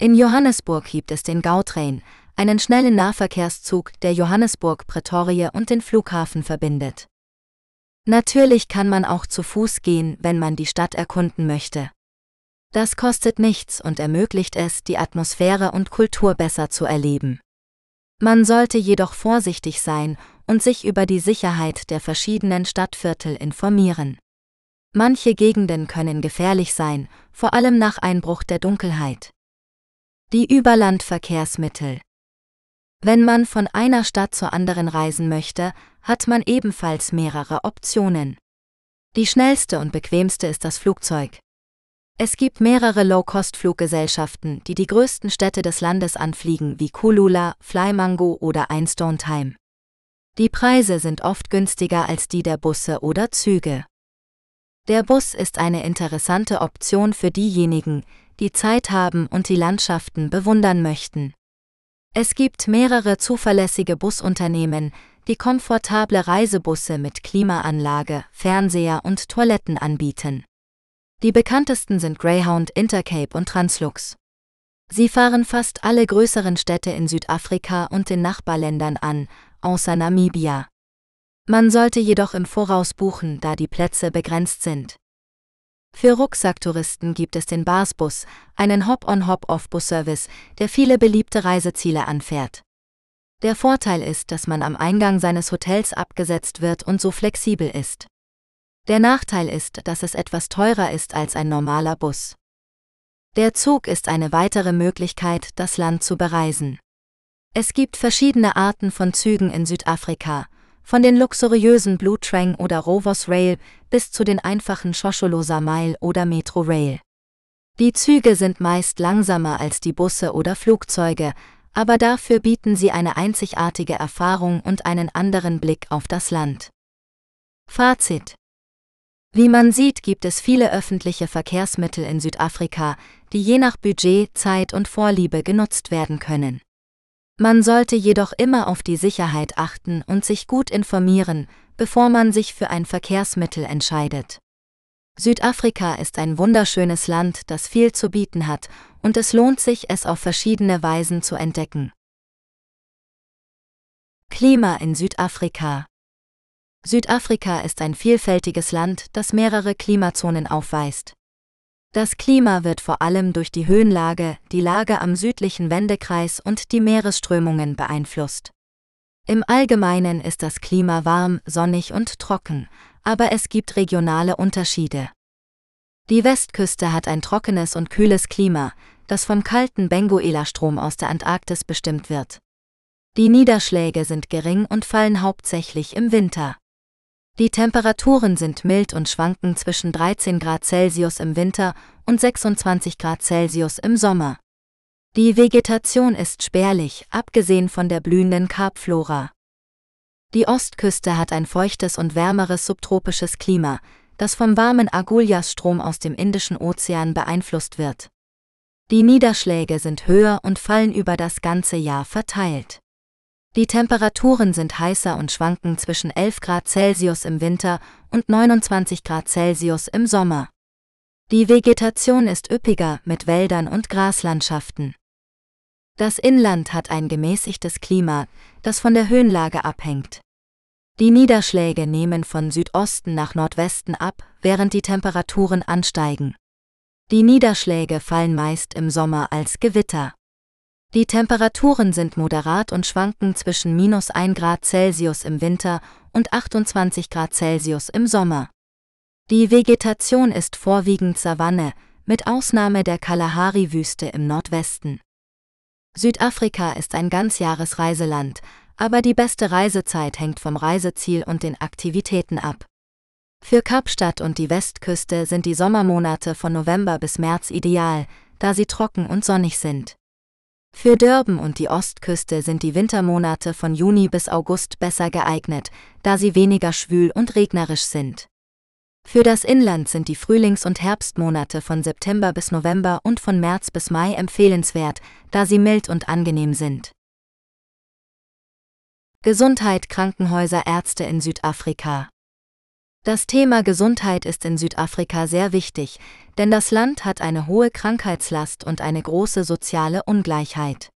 Speaker 1: In Johannesburg gibt es den Gautrain, einen schnellen Nahverkehrszug, der Johannesburg, Pretoria und den Flughafen verbindet. Natürlich kann man auch zu Fuß gehen, wenn man die Stadt erkunden möchte. Das kostet nichts und ermöglicht es, die Atmosphäre und Kultur besser zu erleben. Man sollte jedoch vorsichtig sein und sich über die Sicherheit der verschiedenen Stadtviertel informieren. Manche Gegenden können gefährlich sein, vor allem nach Einbruch der Dunkelheit. Die Überlandverkehrsmittel. Wenn man von einer Stadt zur anderen reisen möchte, hat man ebenfalls mehrere Optionen. Die schnellste und bequemste ist das Flugzeug. Es gibt mehrere Low-Cost-Fluggesellschaften, die die größten Städte des Landes anfliegen, wie Kulula, Flymango oder Einstone Time. Die Preise sind oft günstiger als die der Busse oder Züge. Der Bus ist eine interessante Option für diejenigen, die Zeit haben und die Landschaften bewundern möchten. Es gibt mehrere zuverlässige Busunternehmen, die komfortable Reisebusse mit Klimaanlage, Fernseher und Toiletten anbieten. Die bekanntesten sind Greyhound, Intercape und Translux. Sie fahren fast alle größeren Städte in Südafrika und den Nachbarländern an, außer Namibia. Man sollte jedoch im Voraus buchen, da die Plätze begrenzt sind. Für Rucksacktouristen gibt es den Barsbus, einen Hop-on-Hop-off-Bus-Service, der viele beliebte Reiseziele anfährt. Der Vorteil ist, dass man am Eingang seines Hotels abgesetzt wird und so flexibel ist. Der Nachteil ist, dass es etwas teurer ist als ein normaler Bus. Der Zug ist eine weitere Möglichkeit, das Land zu bereisen. Es gibt verschiedene Arten von Zügen in Südafrika, von den luxuriösen Blue Train oder Rovos Rail bis zu den einfachen Shosholoza Mile oder Metro Rail. Die Züge sind meist langsamer als die Busse oder Flugzeuge, aber dafür bieten sie eine einzigartige Erfahrung und einen anderen Blick auf das Land. Fazit Wie man sieht, gibt es viele öffentliche Verkehrsmittel in Südafrika, die je nach Budget, Zeit und Vorliebe genutzt werden können. Man sollte jedoch immer auf die Sicherheit achten und sich gut informieren, bevor man sich für ein Verkehrsmittel entscheidet. Südafrika ist ein wunderschönes Land, das viel zu bieten hat, und es lohnt sich, es auf verschiedene Weisen zu entdecken. Klima in Südafrika Südafrika ist ein vielfältiges Land, das mehrere Klimazonen aufweist. Das Klima wird vor allem durch die Höhenlage, die Lage am südlichen Wendekreis und die Meeresströmungen beeinflusst. Im Allgemeinen ist das Klima warm, sonnig und trocken, aber es gibt regionale Unterschiede. Die Westküste hat ein trockenes und kühles Klima, das vom kalten Benguela-Strom aus der Antarktis bestimmt wird. Die Niederschläge sind gering und fallen hauptsächlich im Winter. Die Temperaturen sind mild und schwanken zwischen 13 Grad Celsius im Winter und 26 Grad Celsius im Sommer. Die Vegetation ist spärlich, abgesehen von der blühenden Karpflora. Die Ostküste hat ein feuchtes und wärmeres subtropisches Klima, das vom warmen Agulhas-Strom aus dem Indischen Ozean beeinflusst wird. Die Niederschläge sind höher und fallen über das ganze Jahr verteilt. Die Temperaturen sind heißer und schwanken zwischen 11 Grad Celsius im Winter und 29 Grad Celsius im Sommer. Die Vegetation ist üppiger mit Wäldern und Graslandschaften. Das Inland hat ein gemäßigtes Klima, das von der Höhenlage abhängt. Die Niederschläge nehmen von Südosten nach Nordwesten ab, während die Temperaturen ansteigen. Die Niederschläge fallen meist im Sommer als Gewitter. Die Temperaturen sind moderat und schwanken zwischen minus 1 Grad Celsius im Winter und 28 Grad Celsius im Sommer. Die Vegetation ist vorwiegend Savanne, mit Ausnahme der Kalahari-Wüste im Nordwesten. Südafrika ist ein Ganzjahresreiseland, aber die beste Reisezeit hängt vom Reiseziel und den Aktivitäten ab. Für Kapstadt und die Westküste sind die Sommermonate von November bis März ideal, da sie trocken und sonnig sind. Für Durban und die Ostküste sind die Wintermonate von Juni bis August besser geeignet, da sie weniger schwül und regnerisch sind. Für das Inland sind die Frühlings- und Herbstmonate von September bis November und von März bis Mai empfehlenswert, da sie mild und angenehm sind. Gesundheit Krankenhäuser Ärzte in Südafrika das Thema Gesundheit ist in Südafrika sehr wichtig, denn das Land hat eine hohe Krankheitslast und eine große soziale Ungleichheit.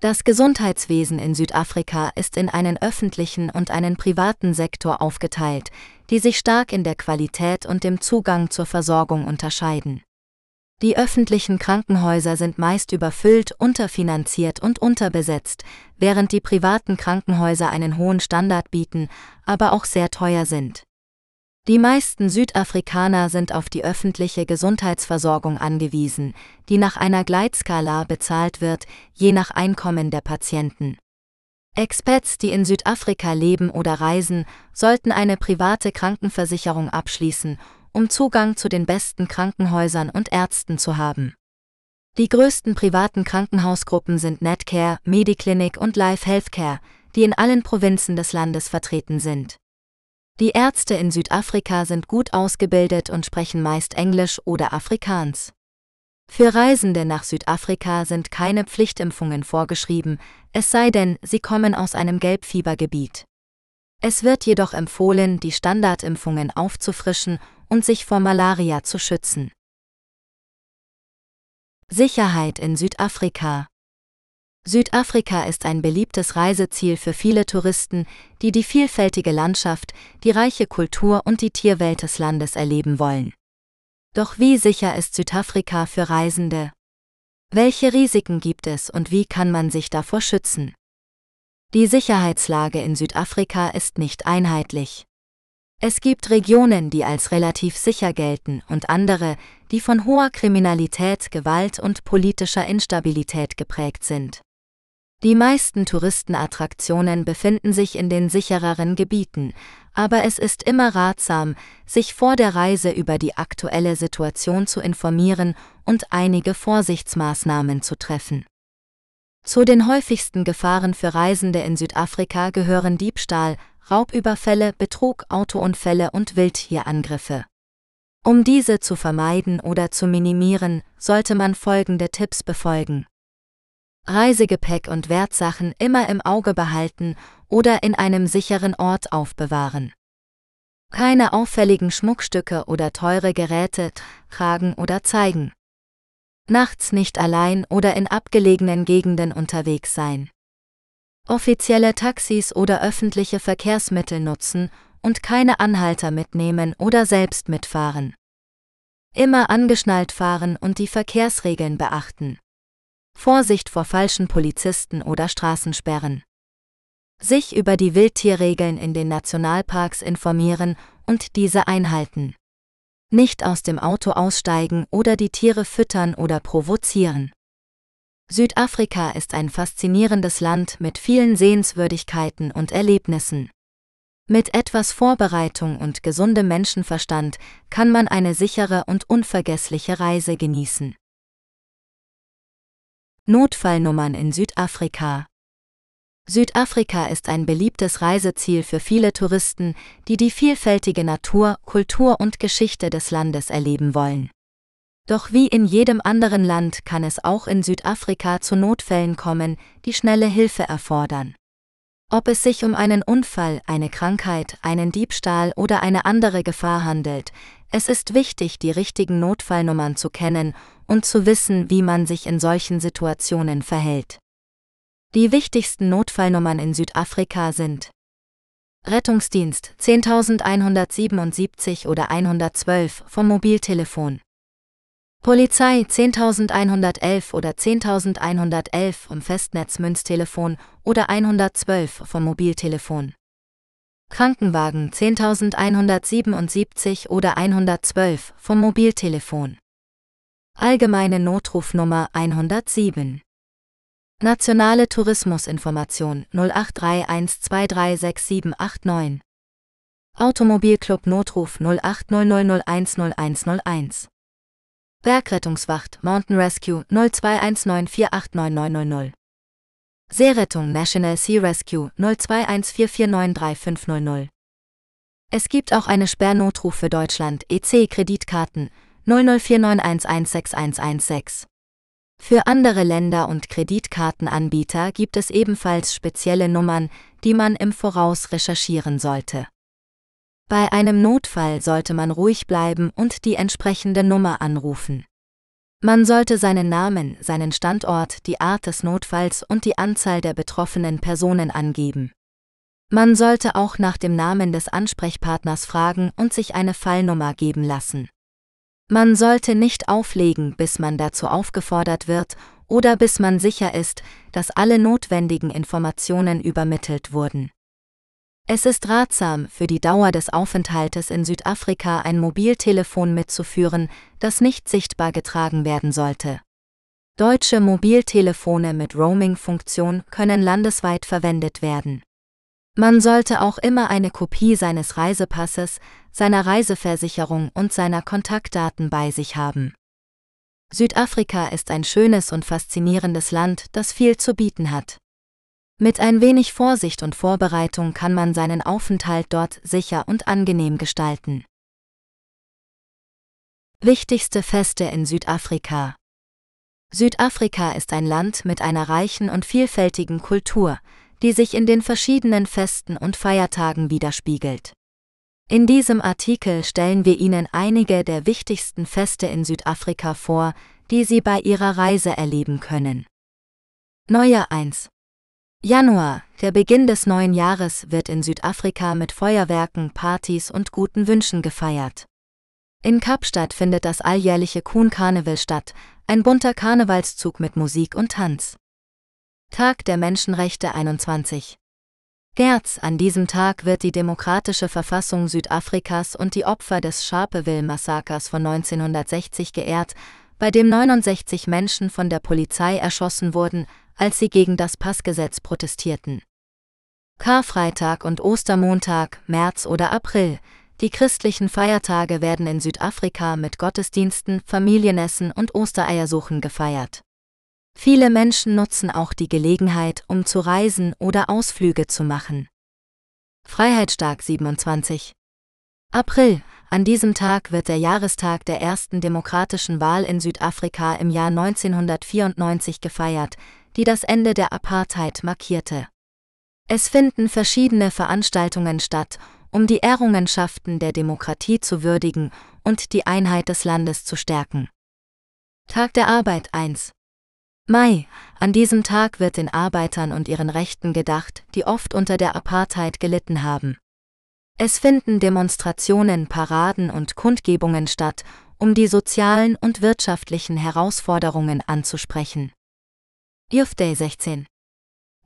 Speaker 1: Das Gesundheitswesen in Südafrika ist in einen öffentlichen und einen privaten Sektor aufgeteilt, die sich stark in der Qualität und dem Zugang zur Versorgung unterscheiden. Die öffentlichen Krankenhäuser sind meist überfüllt, unterfinanziert und unterbesetzt, während die privaten Krankenhäuser einen hohen Standard bieten, aber auch sehr teuer sind. Die meisten Südafrikaner sind auf die öffentliche Gesundheitsversorgung angewiesen, die nach einer Gleitskala bezahlt wird, je nach Einkommen der Patienten. Expats, die in Südafrika leben oder reisen, sollten eine private Krankenversicherung abschließen, um Zugang zu den besten Krankenhäusern und Ärzten zu haben. Die größten privaten Krankenhausgruppen sind Netcare, Mediclinic und Life Healthcare, die in allen Provinzen des Landes vertreten sind. Die Ärzte in Südafrika sind gut ausgebildet und sprechen meist Englisch oder Afrikaans. Für Reisende nach Südafrika sind keine Pflichtimpfungen vorgeschrieben, es sei denn, sie kommen aus einem Gelbfiebergebiet. Es wird jedoch empfohlen, die Standardimpfungen aufzufrischen und sich vor Malaria zu schützen. Sicherheit in Südafrika Südafrika ist ein beliebtes Reiseziel für viele Touristen, die die vielfältige Landschaft, die reiche Kultur und die Tierwelt des Landes erleben wollen. Doch wie sicher ist Südafrika für Reisende? Welche Risiken gibt es und wie kann man sich davor schützen? Die Sicherheitslage in Südafrika ist nicht einheitlich. Es gibt Regionen, die als relativ sicher gelten und andere, die von hoher Kriminalität, Gewalt und politischer Instabilität geprägt sind. Die meisten Touristenattraktionen befinden sich in den sichereren Gebieten, aber es ist immer ratsam, sich vor der Reise über die aktuelle Situation zu informieren und einige Vorsichtsmaßnahmen zu treffen. Zu den häufigsten Gefahren für Reisende in Südafrika gehören Diebstahl, Raubüberfälle, Betrug, Autounfälle und Wildtierangriffe. Um diese zu vermeiden oder zu minimieren, sollte man folgende Tipps befolgen. Reisegepäck und Wertsachen immer im Auge behalten oder in einem sicheren Ort aufbewahren. Keine auffälligen Schmuckstücke oder teure Geräte tragen oder zeigen. Nachts nicht allein oder in abgelegenen Gegenden unterwegs sein. Offizielle Taxis oder öffentliche Verkehrsmittel nutzen und keine Anhalter mitnehmen oder selbst mitfahren. Immer angeschnallt fahren und die Verkehrsregeln beachten. Vorsicht vor falschen Polizisten oder Straßensperren. Sich über die Wildtierregeln in den Nationalparks informieren und diese einhalten. Nicht aus dem Auto aussteigen oder die Tiere füttern oder provozieren. Südafrika ist ein faszinierendes Land mit vielen Sehenswürdigkeiten und Erlebnissen. Mit etwas Vorbereitung und gesundem Menschenverstand kann man eine sichere und unvergessliche Reise genießen. Notfallnummern in Südafrika Südafrika ist ein beliebtes Reiseziel für viele Touristen, die die vielfältige Natur, Kultur und Geschichte des Landes erleben wollen. Doch wie in jedem anderen Land kann es auch in Südafrika zu Notfällen kommen, die schnelle Hilfe erfordern. Ob es sich um einen Unfall, eine Krankheit, einen Diebstahl oder eine andere Gefahr handelt, es ist wichtig, die richtigen Notfallnummern zu kennen und zu wissen, wie man sich in solchen Situationen verhält. Die wichtigsten Notfallnummern in Südafrika sind Rettungsdienst 10177 oder 112 vom Mobiltelefon. Polizei 10111 oder 10111 vom Festnetzmünztelefon oder 112 vom Mobiltelefon. Krankenwagen 10177 oder 112 vom Mobiltelefon. Allgemeine Notrufnummer 107. Nationale Tourismusinformation 0831236789. Automobilclub Notruf 0800010101. Bergrettungswacht Mountain Rescue 0219489900. Seerettung National Sea Rescue 0214493500. Es gibt auch eine Sperrnotruf für Deutschland EC Kreditkarten 0049116116. Für andere Länder und Kreditkartenanbieter gibt es ebenfalls spezielle Nummern, die man im Voraus recherchieren sollte. Bei einem Notfall sollte man ruhig bleiben und die entsprechende Nummer anrufen. Man sollte seinen Namen, seinen Standort, die Art des Notfalls und die Anzahl der betroffenen Personen angeben. Man sollte auch nach dem Namen des Ansprechpartners fragen und sich eine Fallnummer geben lassen. Man sollte nicht auflegen, bis man dazu aufgefordert wird oder bis man sicher ist, dass alle notwendigen Informationen übermittelt wurden. Es ist ratsam, für die Dauer des Aufenthaltes in Südafrika ein Mobiltelefon mitzuführen, das nicht sichtbar getragen werden sollte. Deutsche Mobiltelefone mit Roaming-Funktion können landesweit verwendet werden. Man sollte auch immer eine Kopie seines Reisepasses, seiner Reiseversicherung und seiner Kontaktdaten bei sich haben. Südafrika ist ein schönes und faszinierendes Land, das viel zu bieten hat. Mit ein wenig Vorsicht und Vorbereitung kann man seinen Aufenthalt dort sicher und angenehm gestalten. Wichtigste Feste in Südafrika Südafrika ist ein Land mit einer reichen und vielfältigen Kultur, die sich in den verschiedenen Festen und Feiertagen widerspiegelt. In diesem Artikel stellen wir Ihnen einige der wichtigsten Feste in Südafrika vor, die Sie bei Ihrer Reise erleben können. Neujahr 1 Januar, der Beginn des neuen Jahres, wird in Südafrika mit Feuerwerken, Partys und guten Wünschen gefeiert. In Kapstadt findet das alljährliche Kuhn Karneval statt, ein bunter Karnevalszug mit Musik und Tanz. Tag der Menschenrechte 21. Gerz, an diesem Tag wird die demokratische Verfassung Südafrikas und die Opfer des Sharpeville-Massakers von 1960 geehrt, bei dem 69 Menschen von der Polizei erschossen wurden, als sie gegen das Passgesetz protestierten. Karfreitag und Ostermontag, März oder April, die christlichen Feiertage werden in Südafrika mit Gottesdiensten, Familienessen und Ostereiersuchen gefeiert. Viele Menschen nutzen auch die Gelegenheit, um zu reisen oder Ausflüge zu machen. Freiheitstag 27. April. An diesem Tag wird der Jahrestag der ersten demokratischen Wahl in Südafrika im Jahr 1994 gefeiert, die das Ende der Apartheid markierte. Es finden verschiedene Veranstaltungen statt, um die Errungenschaften der Demokratie zu würdigen und die Einheit des Landes zu stärken. Tag der Arbeit 1 Mai. An diesem Tag wird den Arbeitern und ihren Rechten gedacht, die oft unter der Apartheid gelitten haben. Es finden Demonstrationen, Paraden und Kundgebungen statt, um die sozialen und wirtschaftlichen Herausforderungen anzusprechen. Youth Day 16.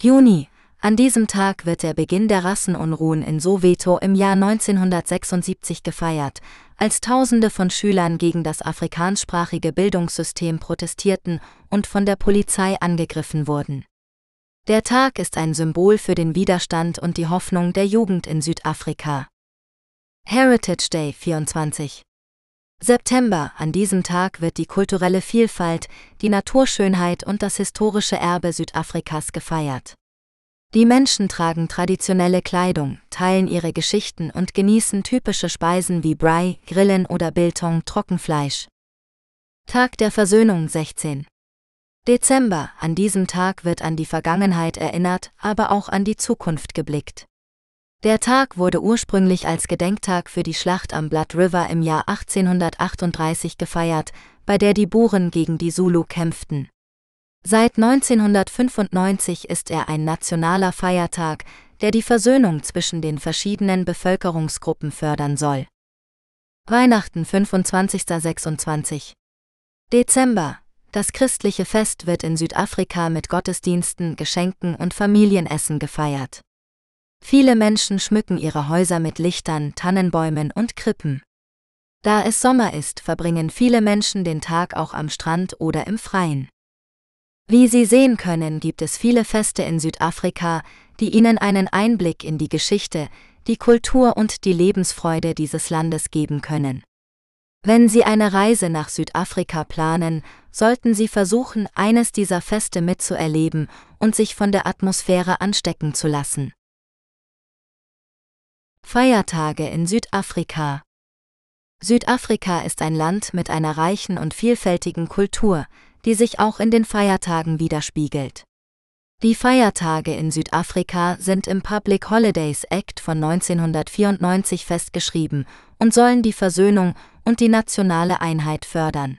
Speaker 1: Juni. An diesem Tag wird der Beginn der Rassenunruhen in Soweto im Jahr 1976 gefeiert, als Tausende von Schülern gegen das afrikanssprachige Bildungssystem protestierten und von der Polizei angegriffen wurden. Der Tag ist ein Symbol für den Widerstand und die Hoffnung der Jugend in Südafrika. Heritage Day 24 September, an diesem Tag wird die kulturelle Vielfalt, die Naturschönheit und das historische Erbe Südafrikas gefeiert. Die Menschen tragen traditionelle Kleidung, teilen ihre Geschichten und genießen typische Speisen wie Brei, Grillen oder Biltong Trockenfleisch. Tag der Versöhnung 16. Dezember, an diesem Tag wird an die Vergangenheit erinnert, aber auch an die Zukunft geblickt. Der Tag wurde ursprünglich als Gedenktag für die Schlacht am Blood River im Jahr 1838 gefeiert, bei der die Buren gegen die Zulu kämpften. Seit 1995 ist er ein nationaler Feiertag, der die Versöhnung zwischen den verschiedenen Bevölkerungsgruppen fördern soll. Weihnachten 25. 26. Dezember. Das christliche Fest wird in Südafrika mit Gottesdiensten, Geschenken und Familienessen gefeiert. Viele Menschen schmücken ihre Häuser mit Lichtern, Tannenbäumen und Krippen. Da es Sommer ist, verbringen viele Menschen den Tag auch am Strand oder im Freien. Wie Sie sehen können, gibt es viele Feste in Südafrika, die Ihnen einen Einblick in die Geschichte, die Kultur und die Lebensfreude dieses Landes geben können. Wenn Sie eine Reise nach Südafrika planen, sollten Sie versuchen, eines dieser Feste mitzuerleben und sich von der Atmosphäre anstecken zu lassen. Feiertage in Südafrika Südafrika ist ein Land mit einer reichen und vielfältigen Kultur, die sich auch in den Feiertagen widerspiegelt. Die Feiertage in Südafrika sind im Public Holidays Act von 1994 festgeschrieben und sollen die Versöhnung und die nationale Einheit fördern.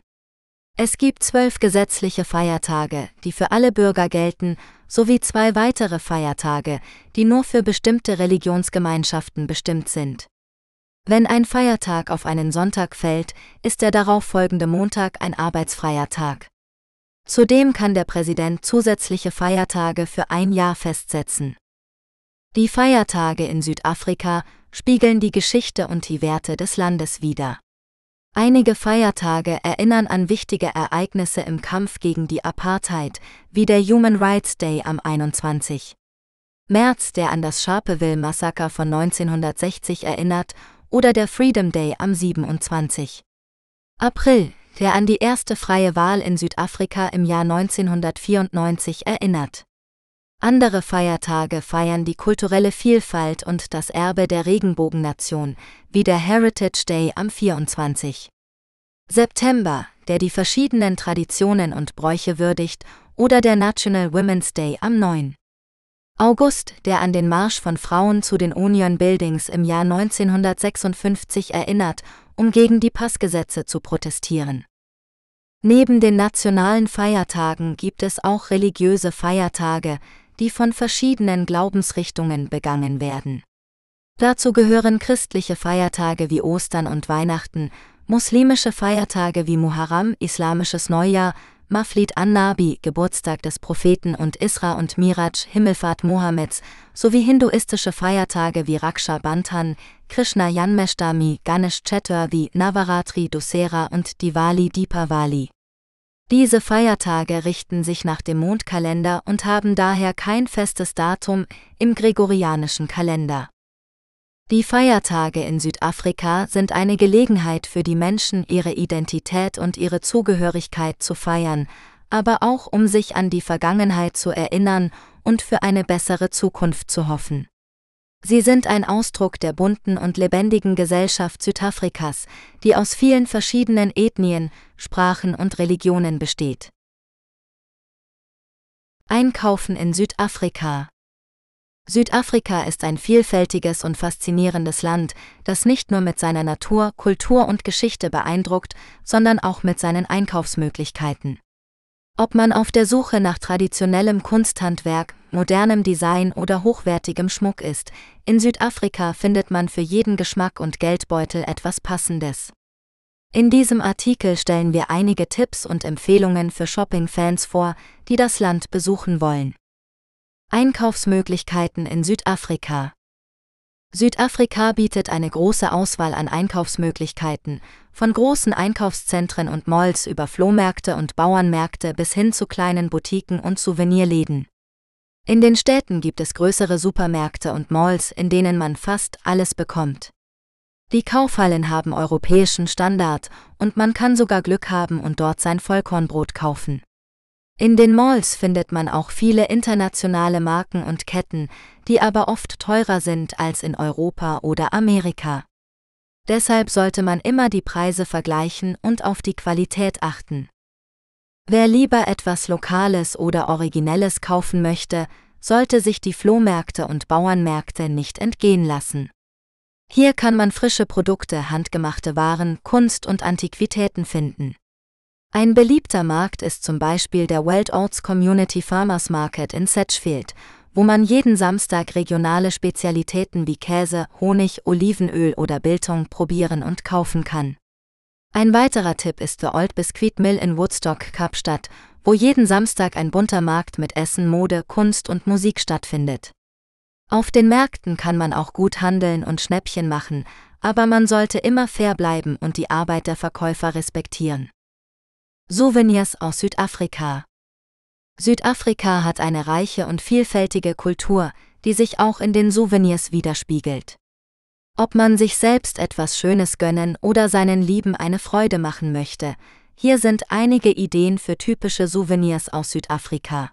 Speaker 1: Es gibt zwölf gesetzliche Feiertage, die für alle Bürger gelten, sowie zwei weitere Feiertage, die nur für bestimmte Religionsgemeinschaften bestimmt sind. Wenn ein Feiertag auf einen Sonntag fällt, ist der darauffolgende Montag ein arbeitsfreier Tag. Zudem kann der Präsident zusätzliche Feiertage für ein Jahr festsetzen. Die Feiertage in Südafrika spiegeln die Geschichte und die Werte des Landes wider. Einige Feiertage erinnern an wichtige Ereignisse im Kampf gegen die Apartheid, wie der Human Rights Day am 21. März, der an das Sharpeville-Massaker von 1960 erinnert, oder der Freedom Day am 27. April, der an die erste freie Wahl in Südafrika im Jahr 1994 erinnert. Andere Feiertage feiern die kulturelle Vielfalt und das Erbe der Regenbogennation, wie der Heritage Day am 24. September, der die verschiedenen Traditionen und Bräuche würdigt, oder der National Women's Day am 9. August, der an den Marsch von Frauen zu den Union Buildings im Jahr 1956 erinnert, um gegen die Passgesetze zu protestieren. Neben den nationalen Feiertagen gibt es auch religiöse Feiertage, die von verschiedenen Glaubensrichtungen begangen werden. Dazu gehören christliche Feiertage wie Ostern und Weihnachten, muslimische Feiertage wie Muharram, islamisches Neujahr, Maflid an-Nabi, Geburtstag des Propheten und Isra und Miraj, Himmelfahrt Mohammeds, sowie hinduistische Feiertage wie Raksha Bandhan, Krishna Janmashtami, Ganesh Chaturthi, Navaratri Dussehra und Diwali Deepavali. Diese Feiertage richten sich nach dem Mondkalender und haben daher kein festes Datum im gregorianischen Kalender. Die Feiertage in Südafrika sind eine Gelegenheit für die Menschen, ihre Identität und ihre Zugehörigkeit zu feiern, aber auch um sich an die Vergangenheit zu erinnern und für eine bessere Zukunft zu hoffen. Sie sind ein Ausdruck der bunten und lebendigen Gesellschaft Südafrikas, die aus vielen verschiedenen Ethnien, Sprachen und Religionen besteht. Einkaufen in Südafrika Südafrika ist ein vielfältiges und faszinierendes Land, das nicht nur mit seiner Natur, Kultur und Geschichte beeindruckt, sondern auch mit seinen Einkaufsmöglichkeiten. Ob man auf der Suche nach traditionellem Kunsthandwerk, modernem Design oder hochwertigem Schmuck ist, in Südafrika findet man für jeden Geschmack und Geldbeutel etwas Passendes. In diesem Artikel stellen wir einige Tipps und Empfehlungen für Shopping-Fans vor, die das Land besuchen wollen. Einkaufsmöglichkeiten in Südafrika Südafrika bietet eine große Auswahl an Einkaufsmöglichkeiten, von großen Einkaufszentren und Malls über Flohmärkte und Bauernmärkte bis hin zu kleinen Boutiquen und Souvenirläden. In den Städten gibt es größere Supermärkte und Malls, in denen man fast alles bekommt. Die Kaufhallen haben europäischen Standard und man kann sogar Glück haben und dort sein Vollkornbrot kaufen. In den Malls findet man auch viele internationale Marken und Ketten, die aber oft teurer sind als in Europa oder Amerika. Deshalb sollte man immer die Preise vergleichen und auf die Qualität achten. Wer lieber etwas Lokales oder Originelles kaufen möchte, sollte sich die Flohmärkte und Bauernmärkte nicht entgehen lassen. Hier kann man frische Produkte, handgemachte Waren, Kunst und Antiquitäten finden. Ein beliebter Markt ist zum Beispiel der Wild Oats Community Farmers Market in Sedgefield, wo man jeden Samstag regionale Spezialitäten wie Käse, Honig, Olivenöl oder Biltong probieren und kaufen kann. Ein weiterer Tipp ist The Old Biscuit Mill in Woodstock, Kapstadt, wo jeden Samstag ein bunter Markt mit Essen, Mode, Kunst und Musik stattfindet. Auf den Märkten kann man auch gut handeln und Schnäppchen machen, aber man sollte immer fair bleiben und die Arbeit der Verkäufer respektieren. Souvenirs aus Südafrika Südafrika hat eine reiche und vielfältige Kultur, die sich auch in den Souvenirs widerspiegelt. Ob man sich selbst etwas Schönes gönnen oder seinen Lieben eine Freude machen möchte, hier sind einige Ideen für typische Souvenirs aus Südafrika.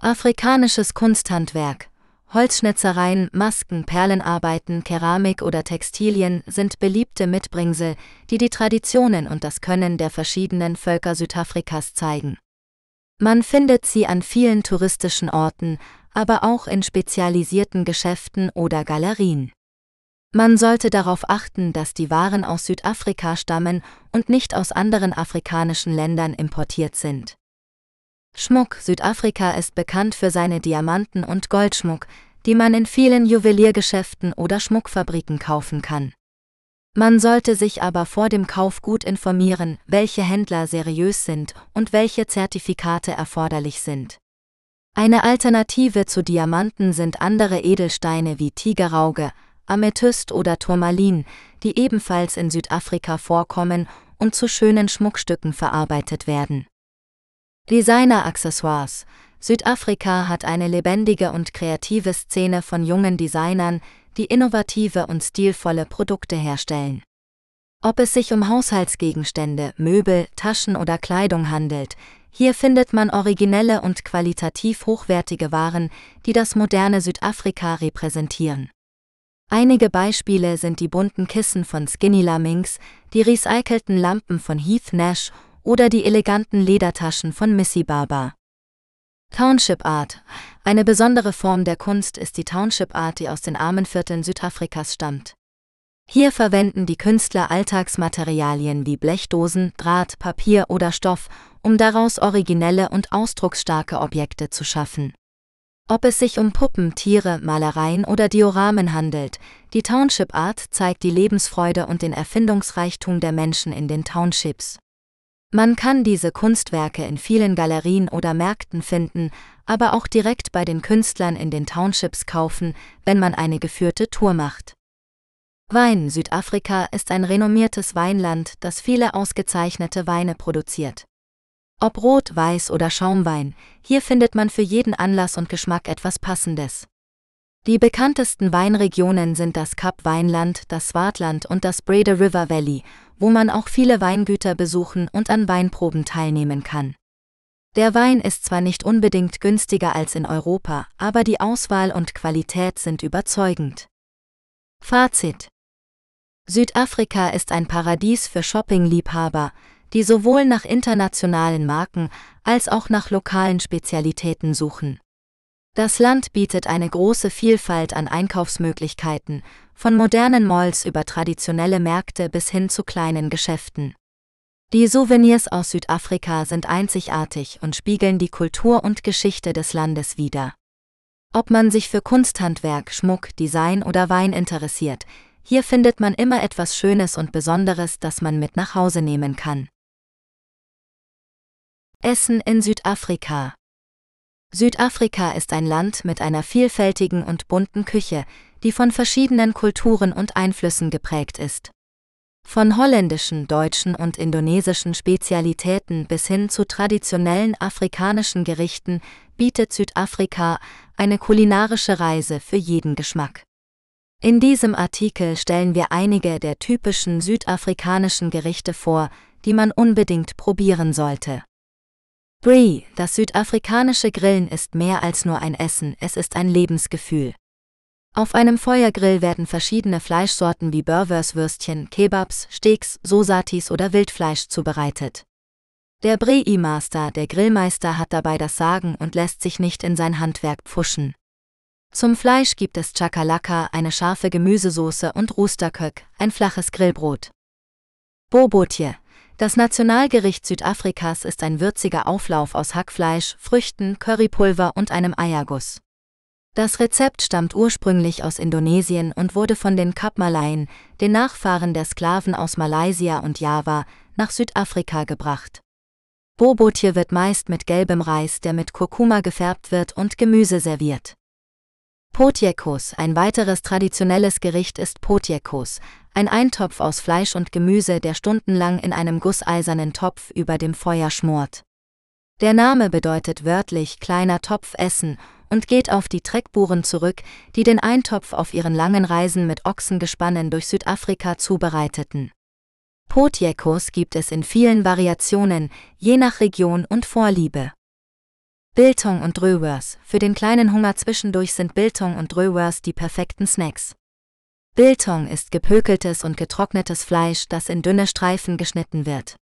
Speaker 1: Afrikanisches Kunsthandwerk Holzschnitzereien, Masken, Perlenarbeiten, Keramik oder Textilien sind beliebte Mitbringsel, die die Traditionen und das Können der verschiedenen Völker Südafrikas zeigen. Man findet sie an vielen touristischen Orten, aber auch in spezialisierten Geschäften oder Galerien. Man sollte darauf achten, dass die Waren aus Südafrika stammen und nicht aus anderen afrikanischen Ländern importiert sind. Schmuck Südafrika ist bekannt für seine Diamanten und Goldschmuck, die man in vielen Juweliergeschäften oder Schmuckfabriken kaufen kann. Man sollte sich aber vor dem Kauf gut informieren, welche Händler seriös sind und welche Zertifikate erforderlich sind. Eine Alternative zu Diamanten sind andere Edelsteine wie Tigerauge, Amethyst oder Turmalin, die ebenfalls in Südafrika vorkommen und zu schönen Schmuckstücken verarbeitet werden. Designer-Accessoires Südafrika hat eine lebendige und kreative Szene von jungen Designern, die innovative und stilvolle Produkte herstellen. Ob es sich um Haushaltsgegenstände, Möbel, Taschen oder Kleidung handelt, Hier findet man originelle und qualitativ hochwertige Waren, die das moderne Südafrika repräsentieren. Einige Beispiele sind die bunten Kissen von Skinny Laminx, die recycelten Lampen von Heath Nash oder die eleganten Ledertaschen von Missy Barber. Township Art. Eine besondere Form der Kunst ist die Township Art, die aus den armen Vierteln Südafrikas stammt. Hier verwenden die Künstler Alltagsmaterialien wie Blechdosen, Draht, Papier oder Stoff, um daraus originelle und ausdrucksstarke Objekte zu schaffen. Ob es sich um Puppen, Tiere, Malereien oder Dioramen handelt, die Township Art zeigt die Lebensfreude und den Erfindungsreichtum der Menschen in den Townships. Man kann diese Kunstwerke in vielen Galerien oder Märkten finden, aber auch direkt bei den Künstlern in den Townships kaufen, wenn man eine geführte Tour macht. Wein Südafrika ist ein renommiertes Weinland, das viele ausgezeichnete Weine produziert. Ob Rot, Weiß oder Schaumwein, hier findet man für jeden Anlass und Geschmack etwas Passendes. Die bekanntesten Weinregionen sind das Kap-Weinland, das Swartland und das Brede River Valley, wo man auch viele Weingüter besuchen und an Weinproben teilnehmen kann. Der Wein ist zwar nicht unbedingt günstiger als in Europa, aber die Auswahl und Qualität sind überzeugend. Fazit Südafrika ist ein Paradies für Shopping-Liebhaber, die sowohl nach internationalen Marken als auch nach lokalen Spezialitäten suchen. Das Land bietet eine große Vielfalt an Einkaufsmöglichkeiten, von modernen Malls über traditionelle Märkte bis hin zu kleinen Geschäften. Die Souvenirs aus Südafrika sind einzigartig und spiegeln die Kultur und Geschichte des Landes wider. Ob man sich für Kunsthandwerk, Schmuck, Design oder Wein interessiert, hier findet man immer etwas Schönes und Besonderes, das man mit nach Hause nehmen kann. Essen in Südafrika Südafrika ist ein Land mit einer vielfältigen und bunten Küche, die von verschiedenen Kulturen und Einflüssen geprägt ist. Von holländischen, deutschen und indonesischen Spezialitäten bis hin zu traditionellen afrikanischen Gerichten bietet Südafrika eine kulinarische Reise für jeden Geschmack. In diesem Artikel stellen wir einige der typischen südafrikanischen Gerichte vor, die man unbedingt probieren sollte. Brie, das südafrikanische Grillen ist mehr als nur ein Essen, es ist ein Lebensgefühl. Auf einem Feuergrill werden verschiedene Fleischsorten wie Burwerswürstchen, Kebabs, Steaks, Sosatis oder Wildfleisch zubereitet. Der Brie-Master, der Grillmeister, hat dabei das Sagen und lässt sich nicht in sein Handwerk pfuschen. Zum Fleisch gibt es Chakalaka, eine scharfe Gemüsesoße und Roosterkök, ein flaches Grillbrot. Bobotje. Das Nationalgericht Südafrikas ist ein würziger Auflauf aus Hackfleisch, Früchten, Currypulver und einem Eierguss. Das Rezept stammt ursprünglich aus Indonesien und wurde von den Kapmalaien, den Nachfahren der Sklaven aus Malaysia und Java, nach Südafrika gebracht. Bobotje wird meist mit gelbem Reis, der mit Kurkuma gefärbt wird, und Gemüse serviert. Potjekos, ein weiteres traditionelles Gericht ist Potjekos, ein Eintopf aus Fleisch und Gemüse, der stundenlang in einem gusseisernen Topf über dem Feuer schmort. Der Name bedeutet wörtlich kleiner Topf essen und geht auf die Treckburen zurück, die den Eintopf auf ihren langen Reisen mit Ochsengespannen durch Südafrika zubereiteten. Potjekos gibt es in vielen Variationen, je nach Region und Vorliebe. Biltong und Dröwers. Für den kleinen Hunger zwischendurch sind Biltong und Dröwers die perfekten Snacks. Biltong ist gepökeltes und getrocknetes Fleisch, das in dünne Streifen geschnitten wird.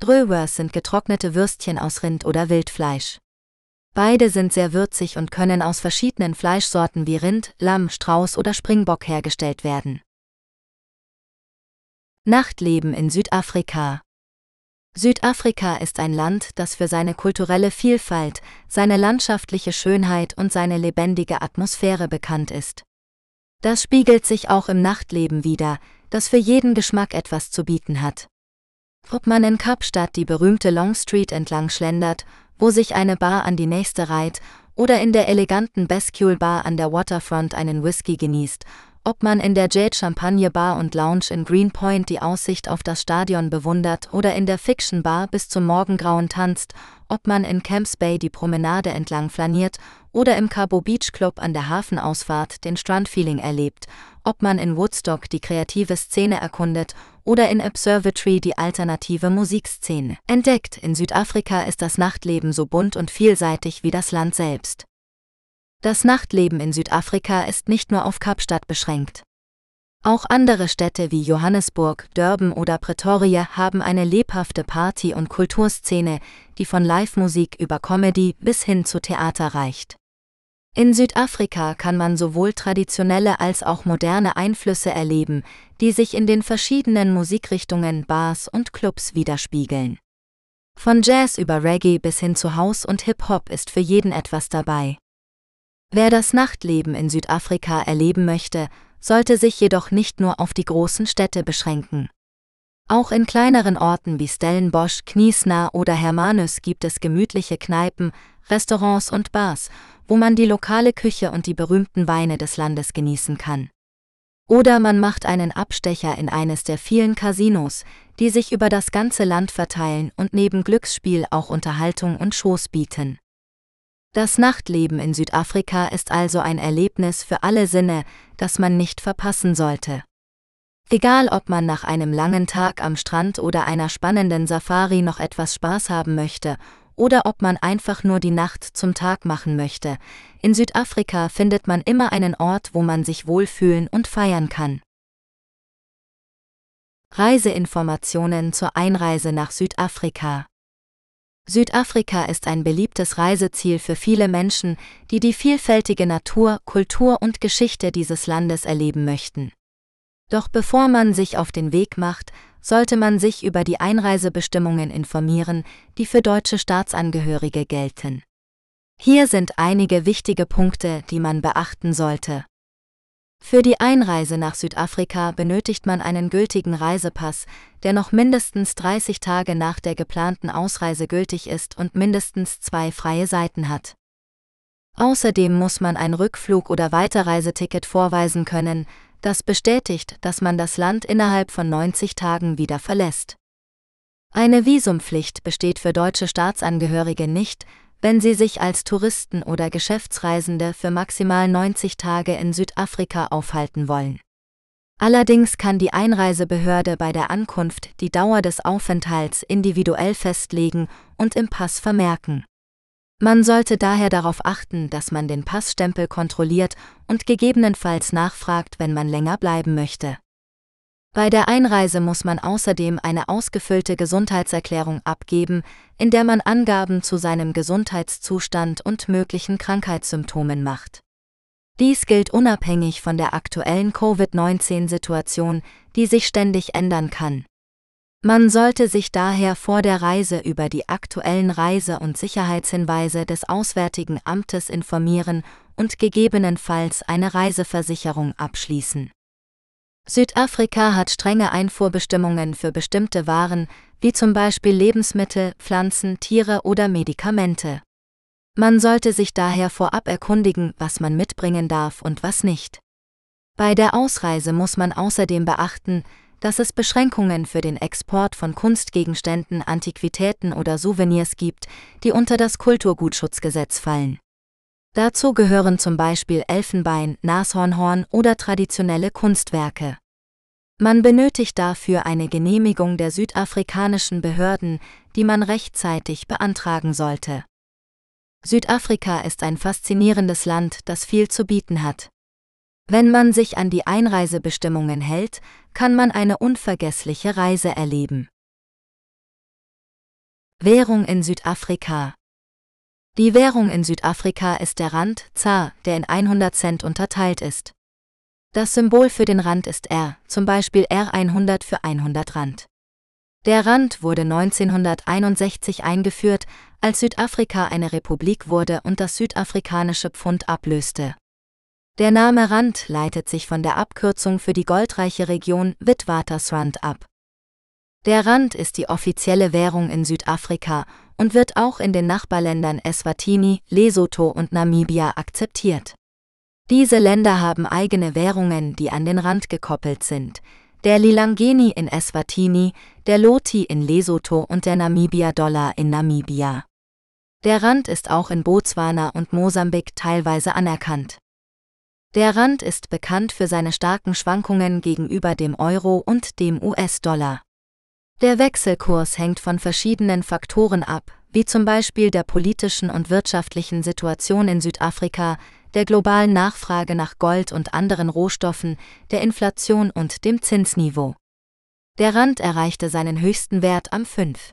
Speaker 1: Dröwers sind getrocknete Würstchen aus Rind oder Wildfleisch. Beide sind sehr würzig und können aus verschiedenen Fleischsorten wie Rind, Lamm, Strauß oder Springbock hergestellt werden. Nachtleben in Südafrika Südafrika ist ein Land, das für seine kulturelle Vielfalt, seine landschaftliche Schönheit und seine lebendige Atmosphäre bekannt ist. Das spiegelt sich auch im Nachtleben wider, das für jeden Geschmack etwas zu bieten hat. Ob man in Kapstadt die berühmte Long Street entlang schlendert, wo sich eine Bar an die nächste reiht, oder in der eleganten Bascule Bar an der Waterfront einen Whisky genießt ob man in der Jade Champagne Bar und Lounge in Greenpoint die Aussicht auf das Stadion bewundert oder in der Fiction Bar bis zum Morgengrauen tanzt, ob man in Camps Bay die Promenade entlang flaniert oder im Cabo Beach Club an der Hafenausfahrt den Strandfeeling erlebt, ob man in Woodstock die kreative Szene erkundet oder in Observatory die alternative Musikszene entdeckt. In Südafrika ist das Nachtleben so bunt und vielseitig wie das Land selbst. Das Nachtleben in Südafrika ist nicht nur auf Kapstadt beschränkt. Auch andere Städte wie Johannesburg, Durban oder Pretoria haben eine lebhafte Party- und Kulturszene, die von Live-Musik über Comedy bis hin zu Theater reicht. In Südafrika kann man sowohl traditionelle als auch moderne Einflüsse erleben, die sich in den verschiedenen Musikrichtungen, Bars und Clubs widerspiegeln. Von Jazz über Reggae bis hin zu House und Hip-Hop ist für jeden etwas dabei. Wer das Nachtleben in Südafrika erleben möchte, sollte sich jedoch nicht nur auf die großen Städte beschränken. Auch in kleineren Orten wie Stellenbosch, Kniesna oder Hermanus gibt es gemütliche Kneipen, Restaurants und Bars, wo man die lokale Küche und die berühmten Weine des Landes genießen kann. Oder man macht einen Abstecher in eines der vielen Casinos, die sich über das ganze Land verteilen und neben Glücksspiel auch Unterhaltung und Shows bieten. Das Nachtleben in Südafrika ist also ein Erlebnis für alle Sinne, das man nicht verpassen sollte. Egal ob man nach einem langen Tag am Strand oder einer spannenden Safari noch etwas Spaß haben möchte oder ob man einfach nur die Nacht zum Tag machen möchte, in Südafrika findet man immer einen Ort, wo man sich wohlfühlen und feiern kann. Reiseinformationen zur Einreise nach Südafrika Südafrika ist ein beliebtes Reiseziel für viele Menschen, die die vielfältige Natur, Kultur und Geschichte dieses Landes erleben möchten. Doch bevor man sich auf den Weg macht, sollte man sich über die Einreisebestimmungen informieren, die für deutsche Staatsangehörige gelten. Hier sind einige wichtige Punkte, die man beachten sollte. Für die Einreise nach Südafrika benötigt man einen gültigen Reisepass, der noch mindestens 30 Tage nach der geplanten Ausreise gültig ist und mindestens zwei freie Seiten hat. Außerdem muss man ein Rückflug- oder Weiterreiseticket vorweisen können, das bestätigt, dass man das Land innerhalb von 90 Tagen wieder verlässt. Eine Visumpflicht besteht für deutsche Staatsangehörige nicht, wenn sie sich als Touristen oder Geschäftsreisende für maximal 90 Tage in Südafrika aufhalten wollen. Allerdings kann die Einreisebehörde bei der Ankunft die Dauer des Aufenthalts individuell festlegen und im Pass vermerken. Man sollte daher darauf achten, dass man den Passstempel kontrolliert und gegebenenfalls nachfragt, wenn man länger bleiben möchte. Bei der Einreise muss man außerdem eine ausgefüllte Gesundheitserklärung abgeben, in der man Angaben zu seinem Gesundheitszustand und möglichen Krankheitssymptomen macht. Dies gilt unabhängig von der aktuellen Covid-19-Situation, die sich ständig ändern kann. Man sollte sich daher vor der Reise über die aktuellen Reise- und Sicherheitshinweise des Auswärtigen Amtes informieren und gegebenenfalls eine Reiseversicherung abschließen. Südafrika hat strenge Einfuhrbestimmungen für bestimmte Waren, wie zum Beispiel Lebensmittel, Pflanzen, Tiere oder Medikamente. Man sollte sich daher vorab erkundigen, was man mitbringen darf und was nicht. Bei der Ausreise muss man außerdem beachten, dass es Beschränkungen für den Export von Kunstgegenständen, Antiquitäten oder Souvenirs gibt, die unter das Kulturgutschutzgesetz fallen. Dazu gehören zum Beispiel Elfenbein, Nashornhorn oder traditionelle Kunstwerke. Man benötigt dafür eine Genehmigung der südafrikanischen Behörden, die man rechtzeitig beantragen sollte. Südafrika ist ein faszinierendes Land, das viel zu bieten hat. Wenn man sich an die Einreisebestimmungen hält, kann man eine unvergessliche Reise erleben. Währung in Südafrika die Währung in Südafrika ist der Rand, ZAR, der in 100 Cent unterteilt ist. Das Symbol für den Rand ist R, zum Beispiel R100 für 100 Rand. Der Rand wurde 1961 eingeführt, als Südafrika eine Republik wurde und das südafrikanische Pfund ablöste. Der Name Rand leitet sich von der Abkürzung für die goldreiche Region Witwatersrand ab. Der Rand ist die offizielle Währung in Südafrika und wird auch in den Nachbarländern Eswatini, Lesotho und Namibia akzeptiert. Diese Länder haben eigene Währungen, die an den Rand gekoppelt sind. Der Lilangeni in Eswatini, der Loti in Lesotho und der Namibia-Dollar in Namibia. Der Rand ist auch in Botswana und Mosambik teilweise anerkannt. Der Rand ist bekannt für seine starken Schwankungen gegenüber dem Euro und dem US-Dollar. Der Wechselkurs hängt von verschiedenen Faktoren ab, wie zum Beispiel der politischen und wirtschaftlichen Situation in Südafrika, der globalen Nachfrage nach Gold und anderen Rohstoffen, der Inflation und dem Zinsniveau. Der Rand erreichte seinen höchsten Wert am 5.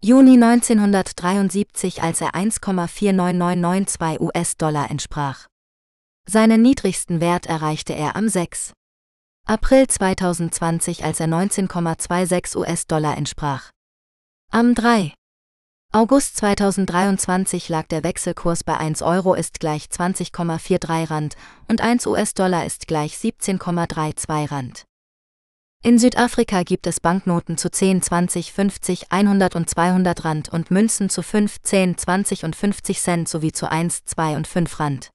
Speaker 1: Juni 1973, als er 1,49992 US-Dollar entsprach. Seinen niedrigsten Wert erreichte er am 6. April 2020, als er 19,26 US-Dollar entsprach. Am 3. August 2023 lag der Wechselkurs bei 1 Euro ist gleich 20,43 Rand und 1 US-Dollar ist gleich 17,32 Rand. In Südafrika gibt es Banknoten zu 10, 20, 50, 100 und 200 Rand und Münzen zu 5, 10, 20 und 50 Cent sowie zu 1, 2 und 5 Rand.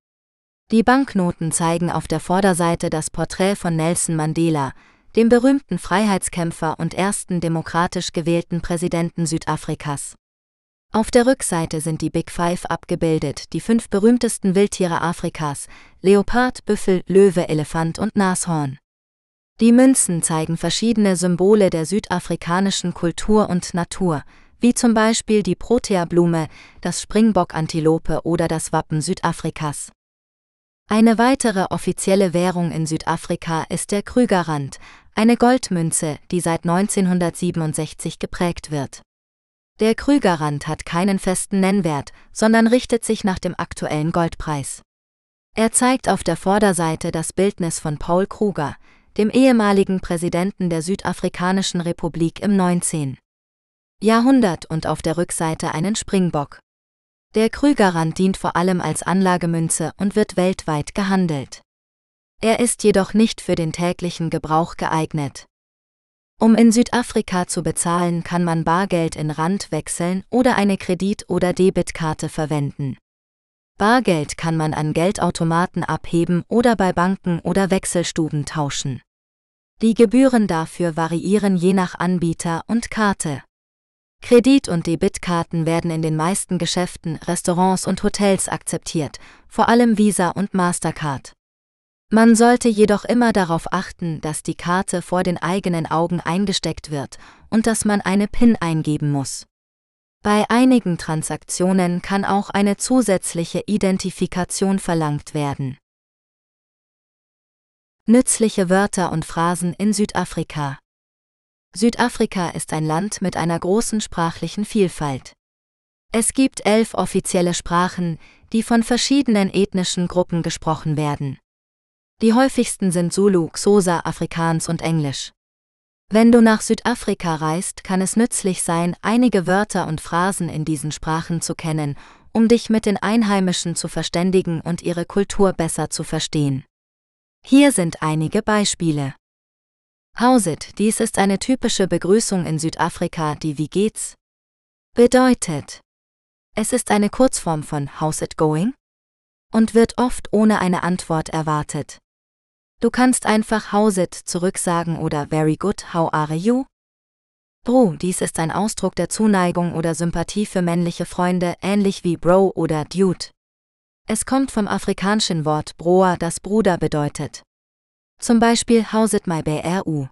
Speaker 1: Die Banknoten zeigen auf der Vorderseite das Porträt von Nelson Mandela, dem berühmten Freiheitskämpfer und ersten demokratisch gewählten Präsidenten Südafrikas. Auf der Rückseite sind die Big Five abgebildet, die fünf berühmtesten Wildtiere Afrikas, Leopard, Büffel, Löwe, Elefant und Nashorn. Die Münzen zeigen verschiedene Symbole der südafrikanischen Kultur und Natur, wie zum Beispiel die Proteablume, das Springbok-Antilope oder das Wappen Südafrikas. Eine weitere offizielle Währung in Südafrika ist der Krügerrand, eine Goldmünze, die seit 1967 geprägt wird. Der Krügerrand hat keinen festen Nennwert, sondern richtet sich nach dem aktuellen Goldpreis. Er zeigt auf der Vorderseite das Bildnis von Paul Kruger, dem ehemaligen Präsidenten der Südafrikanischen Republik im 19. Jahrhundert und auf der Rückseite einen Springbock. Der Krügerrand dient vor allem als Anlagemünze und wird weltweit gehandelt. Er ist jedoch nicht für den täglichen Gebrauch geeignet. Um in Südafrika zu bezahlen, kann man Bargeld in Rand wechseln oder eine Kredit- oder Debitkarte verwenden. Bargeld kann man an Geldautomaten abheben oder bei Banken oder Wechselstuben tauschen. Die Gebühren dafür variieren je nach Anbieter und Karte. Kredit- und Debitkarten werden in den meisten Geschäften, Restaurants und Hotels akzeptiert, vor allem Visa und Mastercard. Man sollte jedoch immer darauf achten, dass die Karte vor den eigenen Augen eingesteckt wird und dass man eine PIN eingeben muss. Bei einigen Transaktionen kann auch eine zusätzliche Identifikation verlangt werden. Nützliche Wörter und Phrasen in Südafrika Südafrika ist ein Land mit einer großen sprachlichen Vielfalt. Es gibt elf offizielle Sprachen, die von verschiedenen ethnischen Gruppen gesprochen werden. Die häufigsten sind Zulu, Xhosa, Afrikaans und Englisch. Wenn du nach Südafrika reist, kann es nützlich sein, einige Wörter und Phrasen in diesen Sprachen zu kennen, um dich mit den Einheimischen zu verständigen und ihre Kultur besser zu verstehen. Hier sind einige Beispiele. Howsit, dies ist eine typische Begrüßung in Südafrika, die wie geht's bedeutet. Es ist eine Kurzform von How's it going? und wird oft ohne eine Antwort erwartet. Du kannst einfach How's it zurücksagen oder Very good, how are you? Bro, dies ist ein Ausdruck der Zuneigung oder Sympathie für männliche Freunde, ähnlich wie Bro oder Dude. Es kommt vom afrikanischen Wort Broa, das Bruder bedeutet. Zum Beispiel How's it my BRU?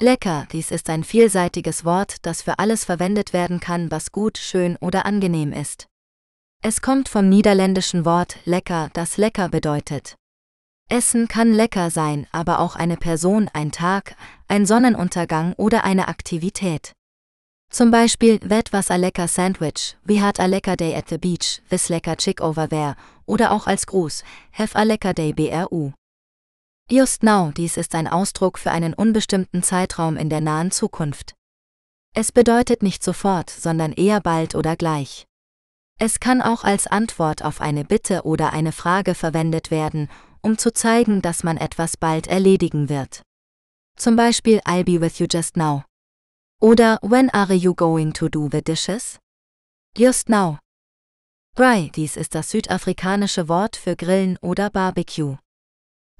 Speaker 1: Lecker, dies ist ein vielseitiges Wort, das für alles verwendet werden kann, was gut, schön oder angenehm ist. Es kommt vom niederländischen Wort lecker, das lecker bedeutet. Essen kann lecker sein, aber auch eine Person, ein Tag, ein Sonnenuntergang oder eine Aktivität. Zum Beispiel, Wet was a lecker Sandwich, we had a lecker day at the beach, this lecker chick over there, oder auch als Gruß, have a lecker day BRU. Just now, dies ist ein Ausdruck für einen unbestimmten Zeitraum in der nahen Zukunft. Es bedeutet nicht sofort, sondern eher bald oder gleich. Es kann auch als Antwort auf eine Bitte oder eine Frage verwendet werden, um zu zeigen, dass man etwas bald erledigen wird. Zum Beispiel I'll be with you just now. Oder When are you going to do the dishes? Just now. Braai, dies ist das südafrikanische Wort für Grillen oder Barbecue.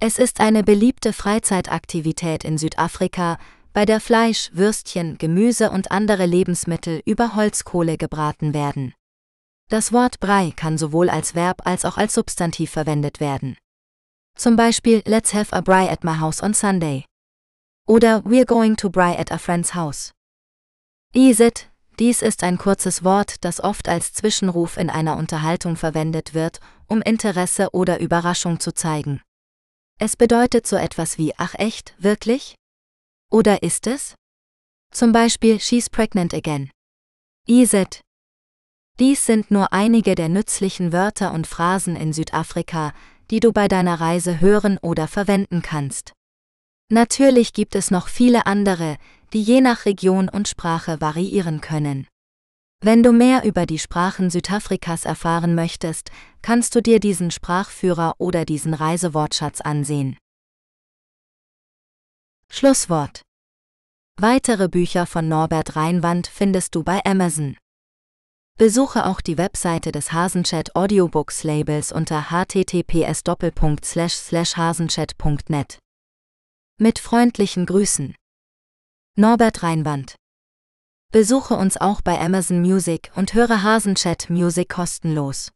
Speaker 1: Es ist eine beliebte Freizeitaktivität in Südafrika, bei der Fleisch, Würstchen, Gemüse und andere Lebensmittel über Holzkohle gebraten werden. Das Wort Brei kann sowohl als Verb als auch als Substantiv verwendet werden. Zum Beispiel Let's have a braai at my house on Sunday. Oder We're going to braai at a friend's house. Isit, dies ist ein kurzes Wort, das oft als Zwischenruf in einer Unterhaltung verwendet wird, um Interesse oder Überraschung zu zeigen. Es bedeutet so etwas wie Ach echt, wirklich? Oder ist es? Zum Beispiel She's pregnant again. Iset. Dies sind nur einige der nützlichen Wörter und Phrasen in Südafrika, die du bei deiner Reise hören oder verwenden kannst. Natürlich gibt es noch viele andere, die je nach Region und Sprache variieren können. Wenn du mehr über die Sprachen Südafrikas erfahren möchtest, kannst du dir diesen Sprachführer oder diesen Reisewortschatz ansehen. Schlusswort. Weitere Bücher von Norbert Reinwand findest du bei Amazon. Besuche auch die Webseite des Hasenchat Audiobooks Labels unter https hasenchat.net. Mit freundlichen Grüßen. Norbert Reinwand. Besuche uns auch bei Amazon Music und höre Hasenchat Music kostenlos.